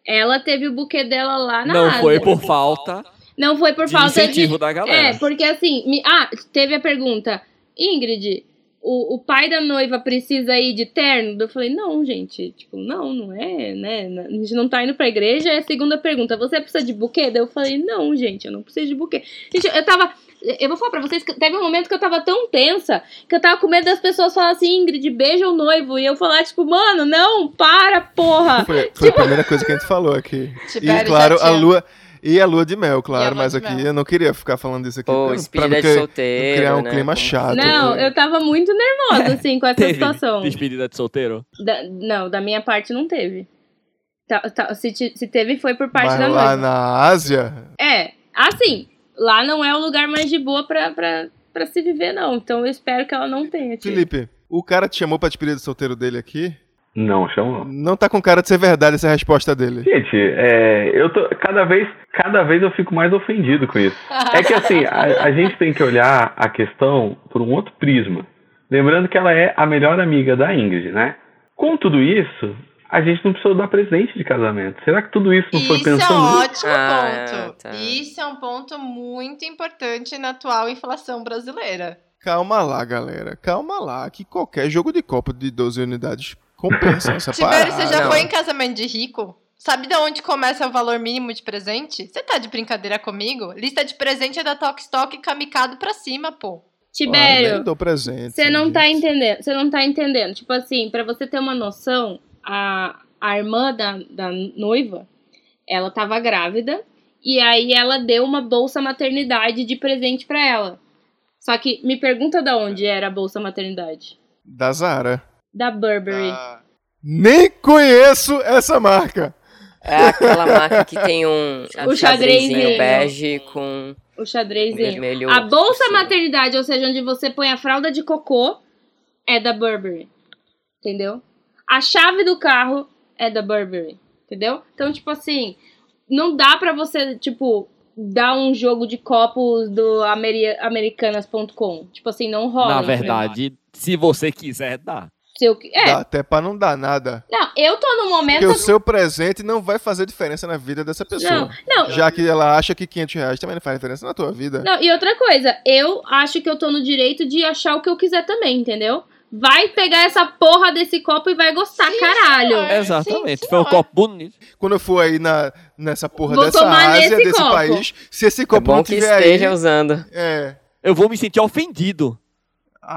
Ela teve o buquê dela lá na Não Ásia. foi por falta Não foi por de falta incentivo de... da galera. É, porque assim... me- Ah, teve a pergunta. Ingrid, o, o pai da noiva precisa ir de terno? Eu falei, não, gente. Tipo, não, não é, né? A gente não tá indo pra igreja. É a segunda pergunta. Você precisa de buquê? Daí eu falei, não, gente, eu não preciso de buquê. Gente, eu tava... Eu vou falar pra vocês que teve um momento que eu tava tão tensa que eu tava com medo das pessoas falarem assim, Ingrid, beija o noivo. E eu falar, tipo, mano, não, para, porra. Foi, foi a primeira coisa que a gente falou aqui. E Tibério claro, já a tinha- lua. E a lua de mel, E claro, mas aqui mel. eu não queria ficar falando disso aqui. Pô, pra- despedida de solteiro, criar um né? clima chato. Não, eu tava muito nervosa, assim, com essa Teve situação. despedida de solteiro? Da- não, da minha parte não teve. Tá- tá- se, se teve, foi por parte Mas da lá noiva. na Ásia, É, assim, lá não é o lugar mais de boa pra, pra, pra se viver, não. Então eu espero que ela não tenha. tido. Felipe, o cara te chamou pra despedida de solteiro dele aqui? Não, chamo não. Não tá com cara de ser verdade essa resposta dele. Gente, é, eu tô cada vez, cada vez eu fico mais ofendido com isso. É que assim, a, a gente tem que olhar a questão por um outro prisma. Lembrando que ela é a melhor amiga da Ingrid, né? Com tudo isso, a gente não precisou dar presente de casamento. Será que tudo isso não foi Isso pensando é um ótimo Ah, ponto. tá. Isso é um ponto muito importante na atual inflação brasileira. Calma lá, galera. Calma lá, que qualquer jogo de copo de 12 unidades compensa essa Tibério, parada. você já não. foi em casamento de rico? Sabe de onde começa o valor mínimo de presente? Você tá de brincadeira comigo? Lista de presente é da Tok Stock camicado pra cima, pô. Ah, Tibério, nem dou presente. Você não tá gente. entendendo. Você não tá entendendo. Tipo assim, pra você ter uma noção, a, a irmã da, da noiva, ela tava grávida e aí ela deu uma bolsa maternidade de presente pra ela. Só que me pergunta da onde era a bolsa maternidade. Da Zara. Da Burberry. Ah, nem conheço essa marca. É aquela marca que tem um O xadrezinho. bege com O xadrezinho. vermelho. A bolsa maternidade, ou seja, onde você põe a fralda de cocô, é da Burberry. Entendeu? A chave do carro é da Burberry. Entendeu? Então, tipo assim, não dá pra você, tipo, dar um jogo de copos do ameri americanas.com. Tipo assim, não rola. Na verdade, se você quiser, dá. Se eu- é. Dá até pra não dar nada. Não, eu tô no Porque momento. o seu presente não vai fazer diferença na vida dessa pessoa. Não, não, Já que ela acha que 500 reais também não faz diferença na tua vida. Não, e outra coisa, eu acho que eu tô no direito de achar o que eu quiser também, entendeu? Vai pegar essa porra desse copo e vai gostar, Sim, caralho. senhor. Exatamente. sim, Foi um copo bonito. Quando eu for aí na, nessa porra Vou dessa tomar Ásia, nesse desse copo. país, se esse É copo não bom que tiver esteja aí... usando. É. Eu vou me sentir ofendido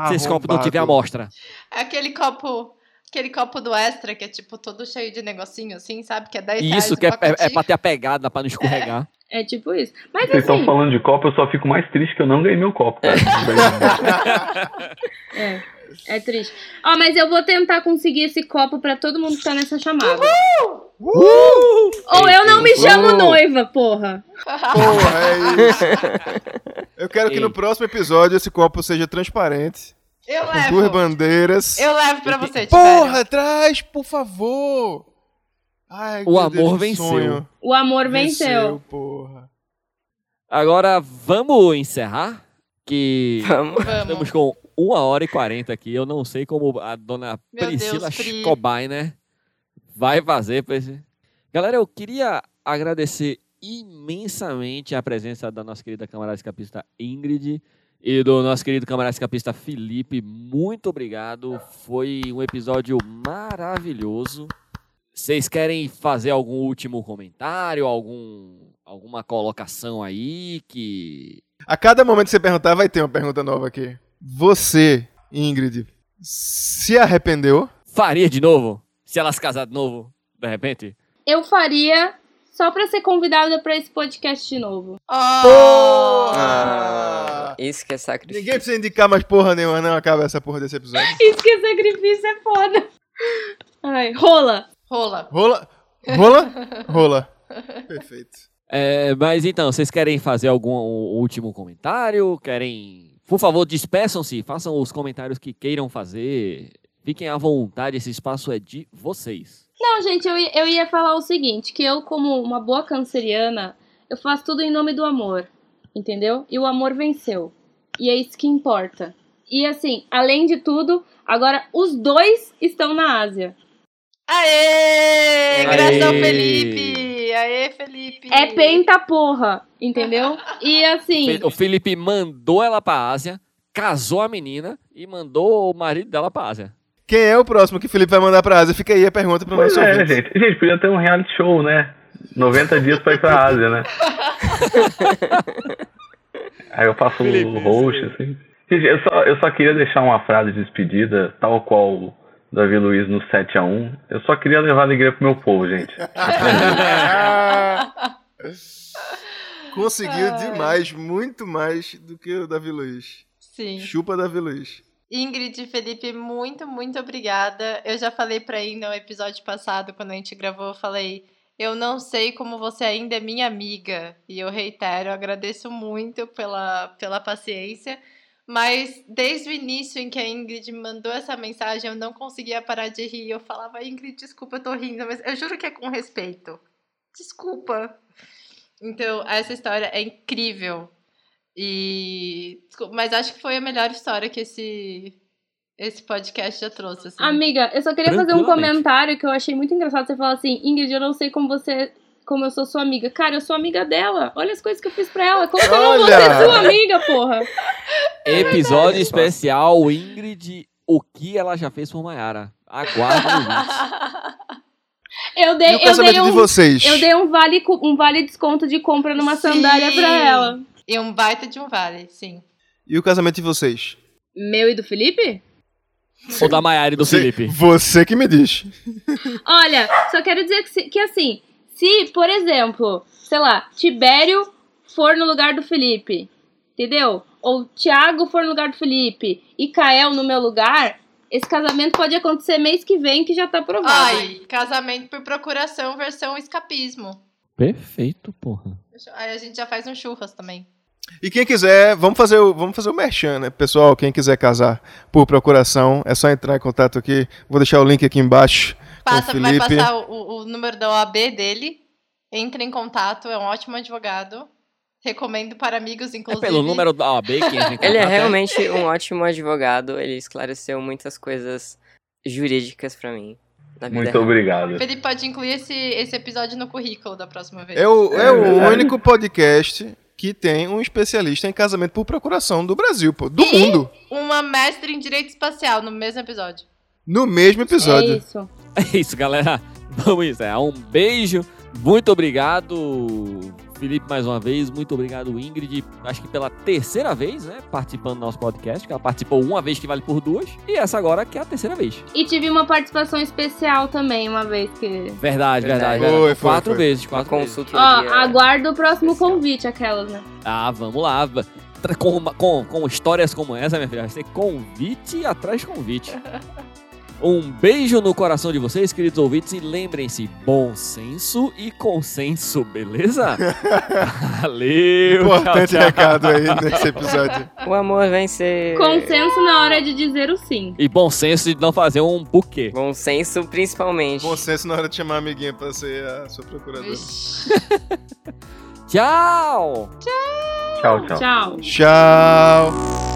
se esse copo não arrombado. tiver amostra. É aquele copo. Aquele copo do extra, que é tipo todo cheio de negocinho assim, sabe? Que é 10 reais Isso que é, é, é pra ter a pegada, pra não escorregar. É tipo isso. Mas Vocês estão assim, falando de copo, eu só fico mais triste que eu não ganhei meu copo, cara. é, é triste. Ó, mas eu vou tentar conseguir esse copo pra todo mundo que tá nessa chamada. Ou eu não me chamo Uhul. noiva, porra. Porra, é isso. Eu quero que no próximo episódio esse copo seja transparente, Eu com duas levo. bandeiras. Eu levo pra você. Porra, traz, por favor. Ai, O amor Deus, venceu. sonho. O amor venceu. porra. Agora, vamos encerrar? Que Vamos. Vamos. estamos com 1 hora e 40 aqui. Eu não sei como a dona Meu Priscila Pri. Cobain, vai fazer pra esse... Galera, eu queria agradecer imensamente a presença da nossa querida camarada escapista Ingrid e do nosso querido camarada escapista Felipe. Muito obrigado. Foi um episódio maravilhoso. Vocês querem fazer algum último comentário, algum, alguma colocação aí que A cada momento que você perguntar, vai ter uma pergunta nova aqui. Você, Ingrid, se arrependeu? faria de novo? Se ela se casar de novo, de repente? Eu faria só pra ser convidada pra esse podcast de novo. Oh! Ah, isso que é sacrifício. Ninguém precisa indicar mais porra nenhuma, não. Acaba essa porra desse episódio. Isso que é sacrifício é foda. Ai, rola. Rola. Rola? Rola? Rola. Perfeito. É, mas então, vocês querem fazer algum último comentário? Querem. Por favor, despeçam-se, façam os comentários que queiram fazer. Fiquem à vontade, esse espaço é de vocês. Não, gente, eu, ia- eu ia falar o seguinte, que eu, como uma boa canceriana, eu faço tudo em nome do amor, entendeu? E o amor venceu. E é isso que importa. E assim, além de tudo, agora os dois estão na Ásia. Aê! Aê! Graças ao Felipe! Aê, Felipe! É penta porra, entendeu? E assim, O Felipe mandou ela pra Ásia, casou a menina e mandou o marido dela pra Ásia. Quem é o próximo que o Felipe vai mandar pra Ásia? Fica aí a pergunta pro Pois nosso é, ouvinte. gente. Gente, podia ter um reality show, né? 90 dias pra ir pra Ásia, né? Aí eu faço Felipe, o host, assim. Gente, eu só, eu só queria deixar uma frase de despedida, tal qual Davi Luiz no 7x1. Eu só queria levar alegria pro meu povo, gente. Conseguiu Ai. demais, muito mais do que o Davi Luiz. Sim. Chupa Davi Luiz. Ingrid e Felipe, muito, muito obrigada. Eu já falei pra aí no episódio passado, quando a gente gravou, eu falei, eu não sei como você ainda é minha amiga. E eu reitero, eu agradeço muito pela, pela paciência. Mas desde o início em que a Ingrid mandou essa mensagem, eu não conseguia parar de rir. Eu falava, Ingrid, desculpa, eu tô rindo, mas eu juro que é com respeito. Desculpa. Então, essa história é incrível. E. desculpa, Mas acho que foi a melhor história que esse, esse podcast já trouxe. Assim. Amiga, eu só queria fazer um comentário que eu achei muito engraçado. Você falar assim, Ingrid, eu não sei como você. Como eu sou sua amiga. Cara, eu sou amiga dela. Olha as coisas que eu fiz pra ela. Como que eu não vou ser sua amiga, porra? Episódio especial Ingrid, o que ela já fez por Mayara. Aguarde vídeo. Eu E dei, o eu dei casamento de um. vocês? Eu dei um vale, um vale desconto de compra numa Sim. sandália pra ela. E um baita de um vale, sim. E o casamento de vocês? Meu e do Felipe? Ou da Mayara e do Você- Felipe. Você que me diz. Olha, só quero dizer que, que assim, se, por exemplo, sei lá, Tibério for no lugar do Felipe, entendeu? Ou Thiago for no lugar do Felipe e Kael no meu lugar, esse casamento pode acontecer mês que vem, que já tá provado. Ai, casamento por procuração versão escapismo. Perfeito, porra. Aí a gente já faz um churras também. E quem quiser, vamos fazer o, vamos fazer o merchan, né? Pessoal, quem quiser casar por procuração, é só entrar em contato aqui. Vou deixar o link aqui embaixo. Passa, com o vai passar o, o número da OAB dele. Entre em contato, é um ótimo advogado. Recomendo para amigos, É inclusive. pelo número da OAB que Ele é é? realmente um ótimo advogado, ele esclareceu muitas coisas jurídicas pra mim. Na vida Muito real. obrigado. Felipe pode incluir esse, esse episódio no currículo da próxima vez. É o, é É o verdade. único podcast que tem um especialista em casamento por procuração do Brasil, pô. Do mundo. Uma mestre em direito espacial no mesmo episódio. No mesmo É episódio. isso. É isso, galera. Vamos encerrar. Um beijo. Muito obrigado, Felipe, mais uma vez. Muito obrigado, Ingrid. Acho que pela terceira vez, né? Participando do nosso podcast. Que ela participou uma vez que vale por duas. E essa agora que é a terceira vez. E tive uma participação especial também, uma vez que. Verdade, verdade. Verdade. Foi, foi, quatro foi. vezes, quatro vezes. Ó, consultoria. aguardo o próximo especial. convite, aquelas, né? Ah, vamos lá. Com, com, com histórias como essa, minha filha, vai ser convite atrás de convite. Um beijo no coração de vocês, queridos ouvintes, e lembrem-se, bom senso e consenso, beleza? Valeu! Importante tchau, tchau. recado aí nesse episódio. O amor vem ser. Consenso na hora de dizer o sim. E bom senso de não fazer um buquê. Bom senso, principalmente. Bom senso na hora de chamar a amiguinha pra ser a sua procuradora. Vixe. Tchau! Tchau, tchau. Tchau. Tchau.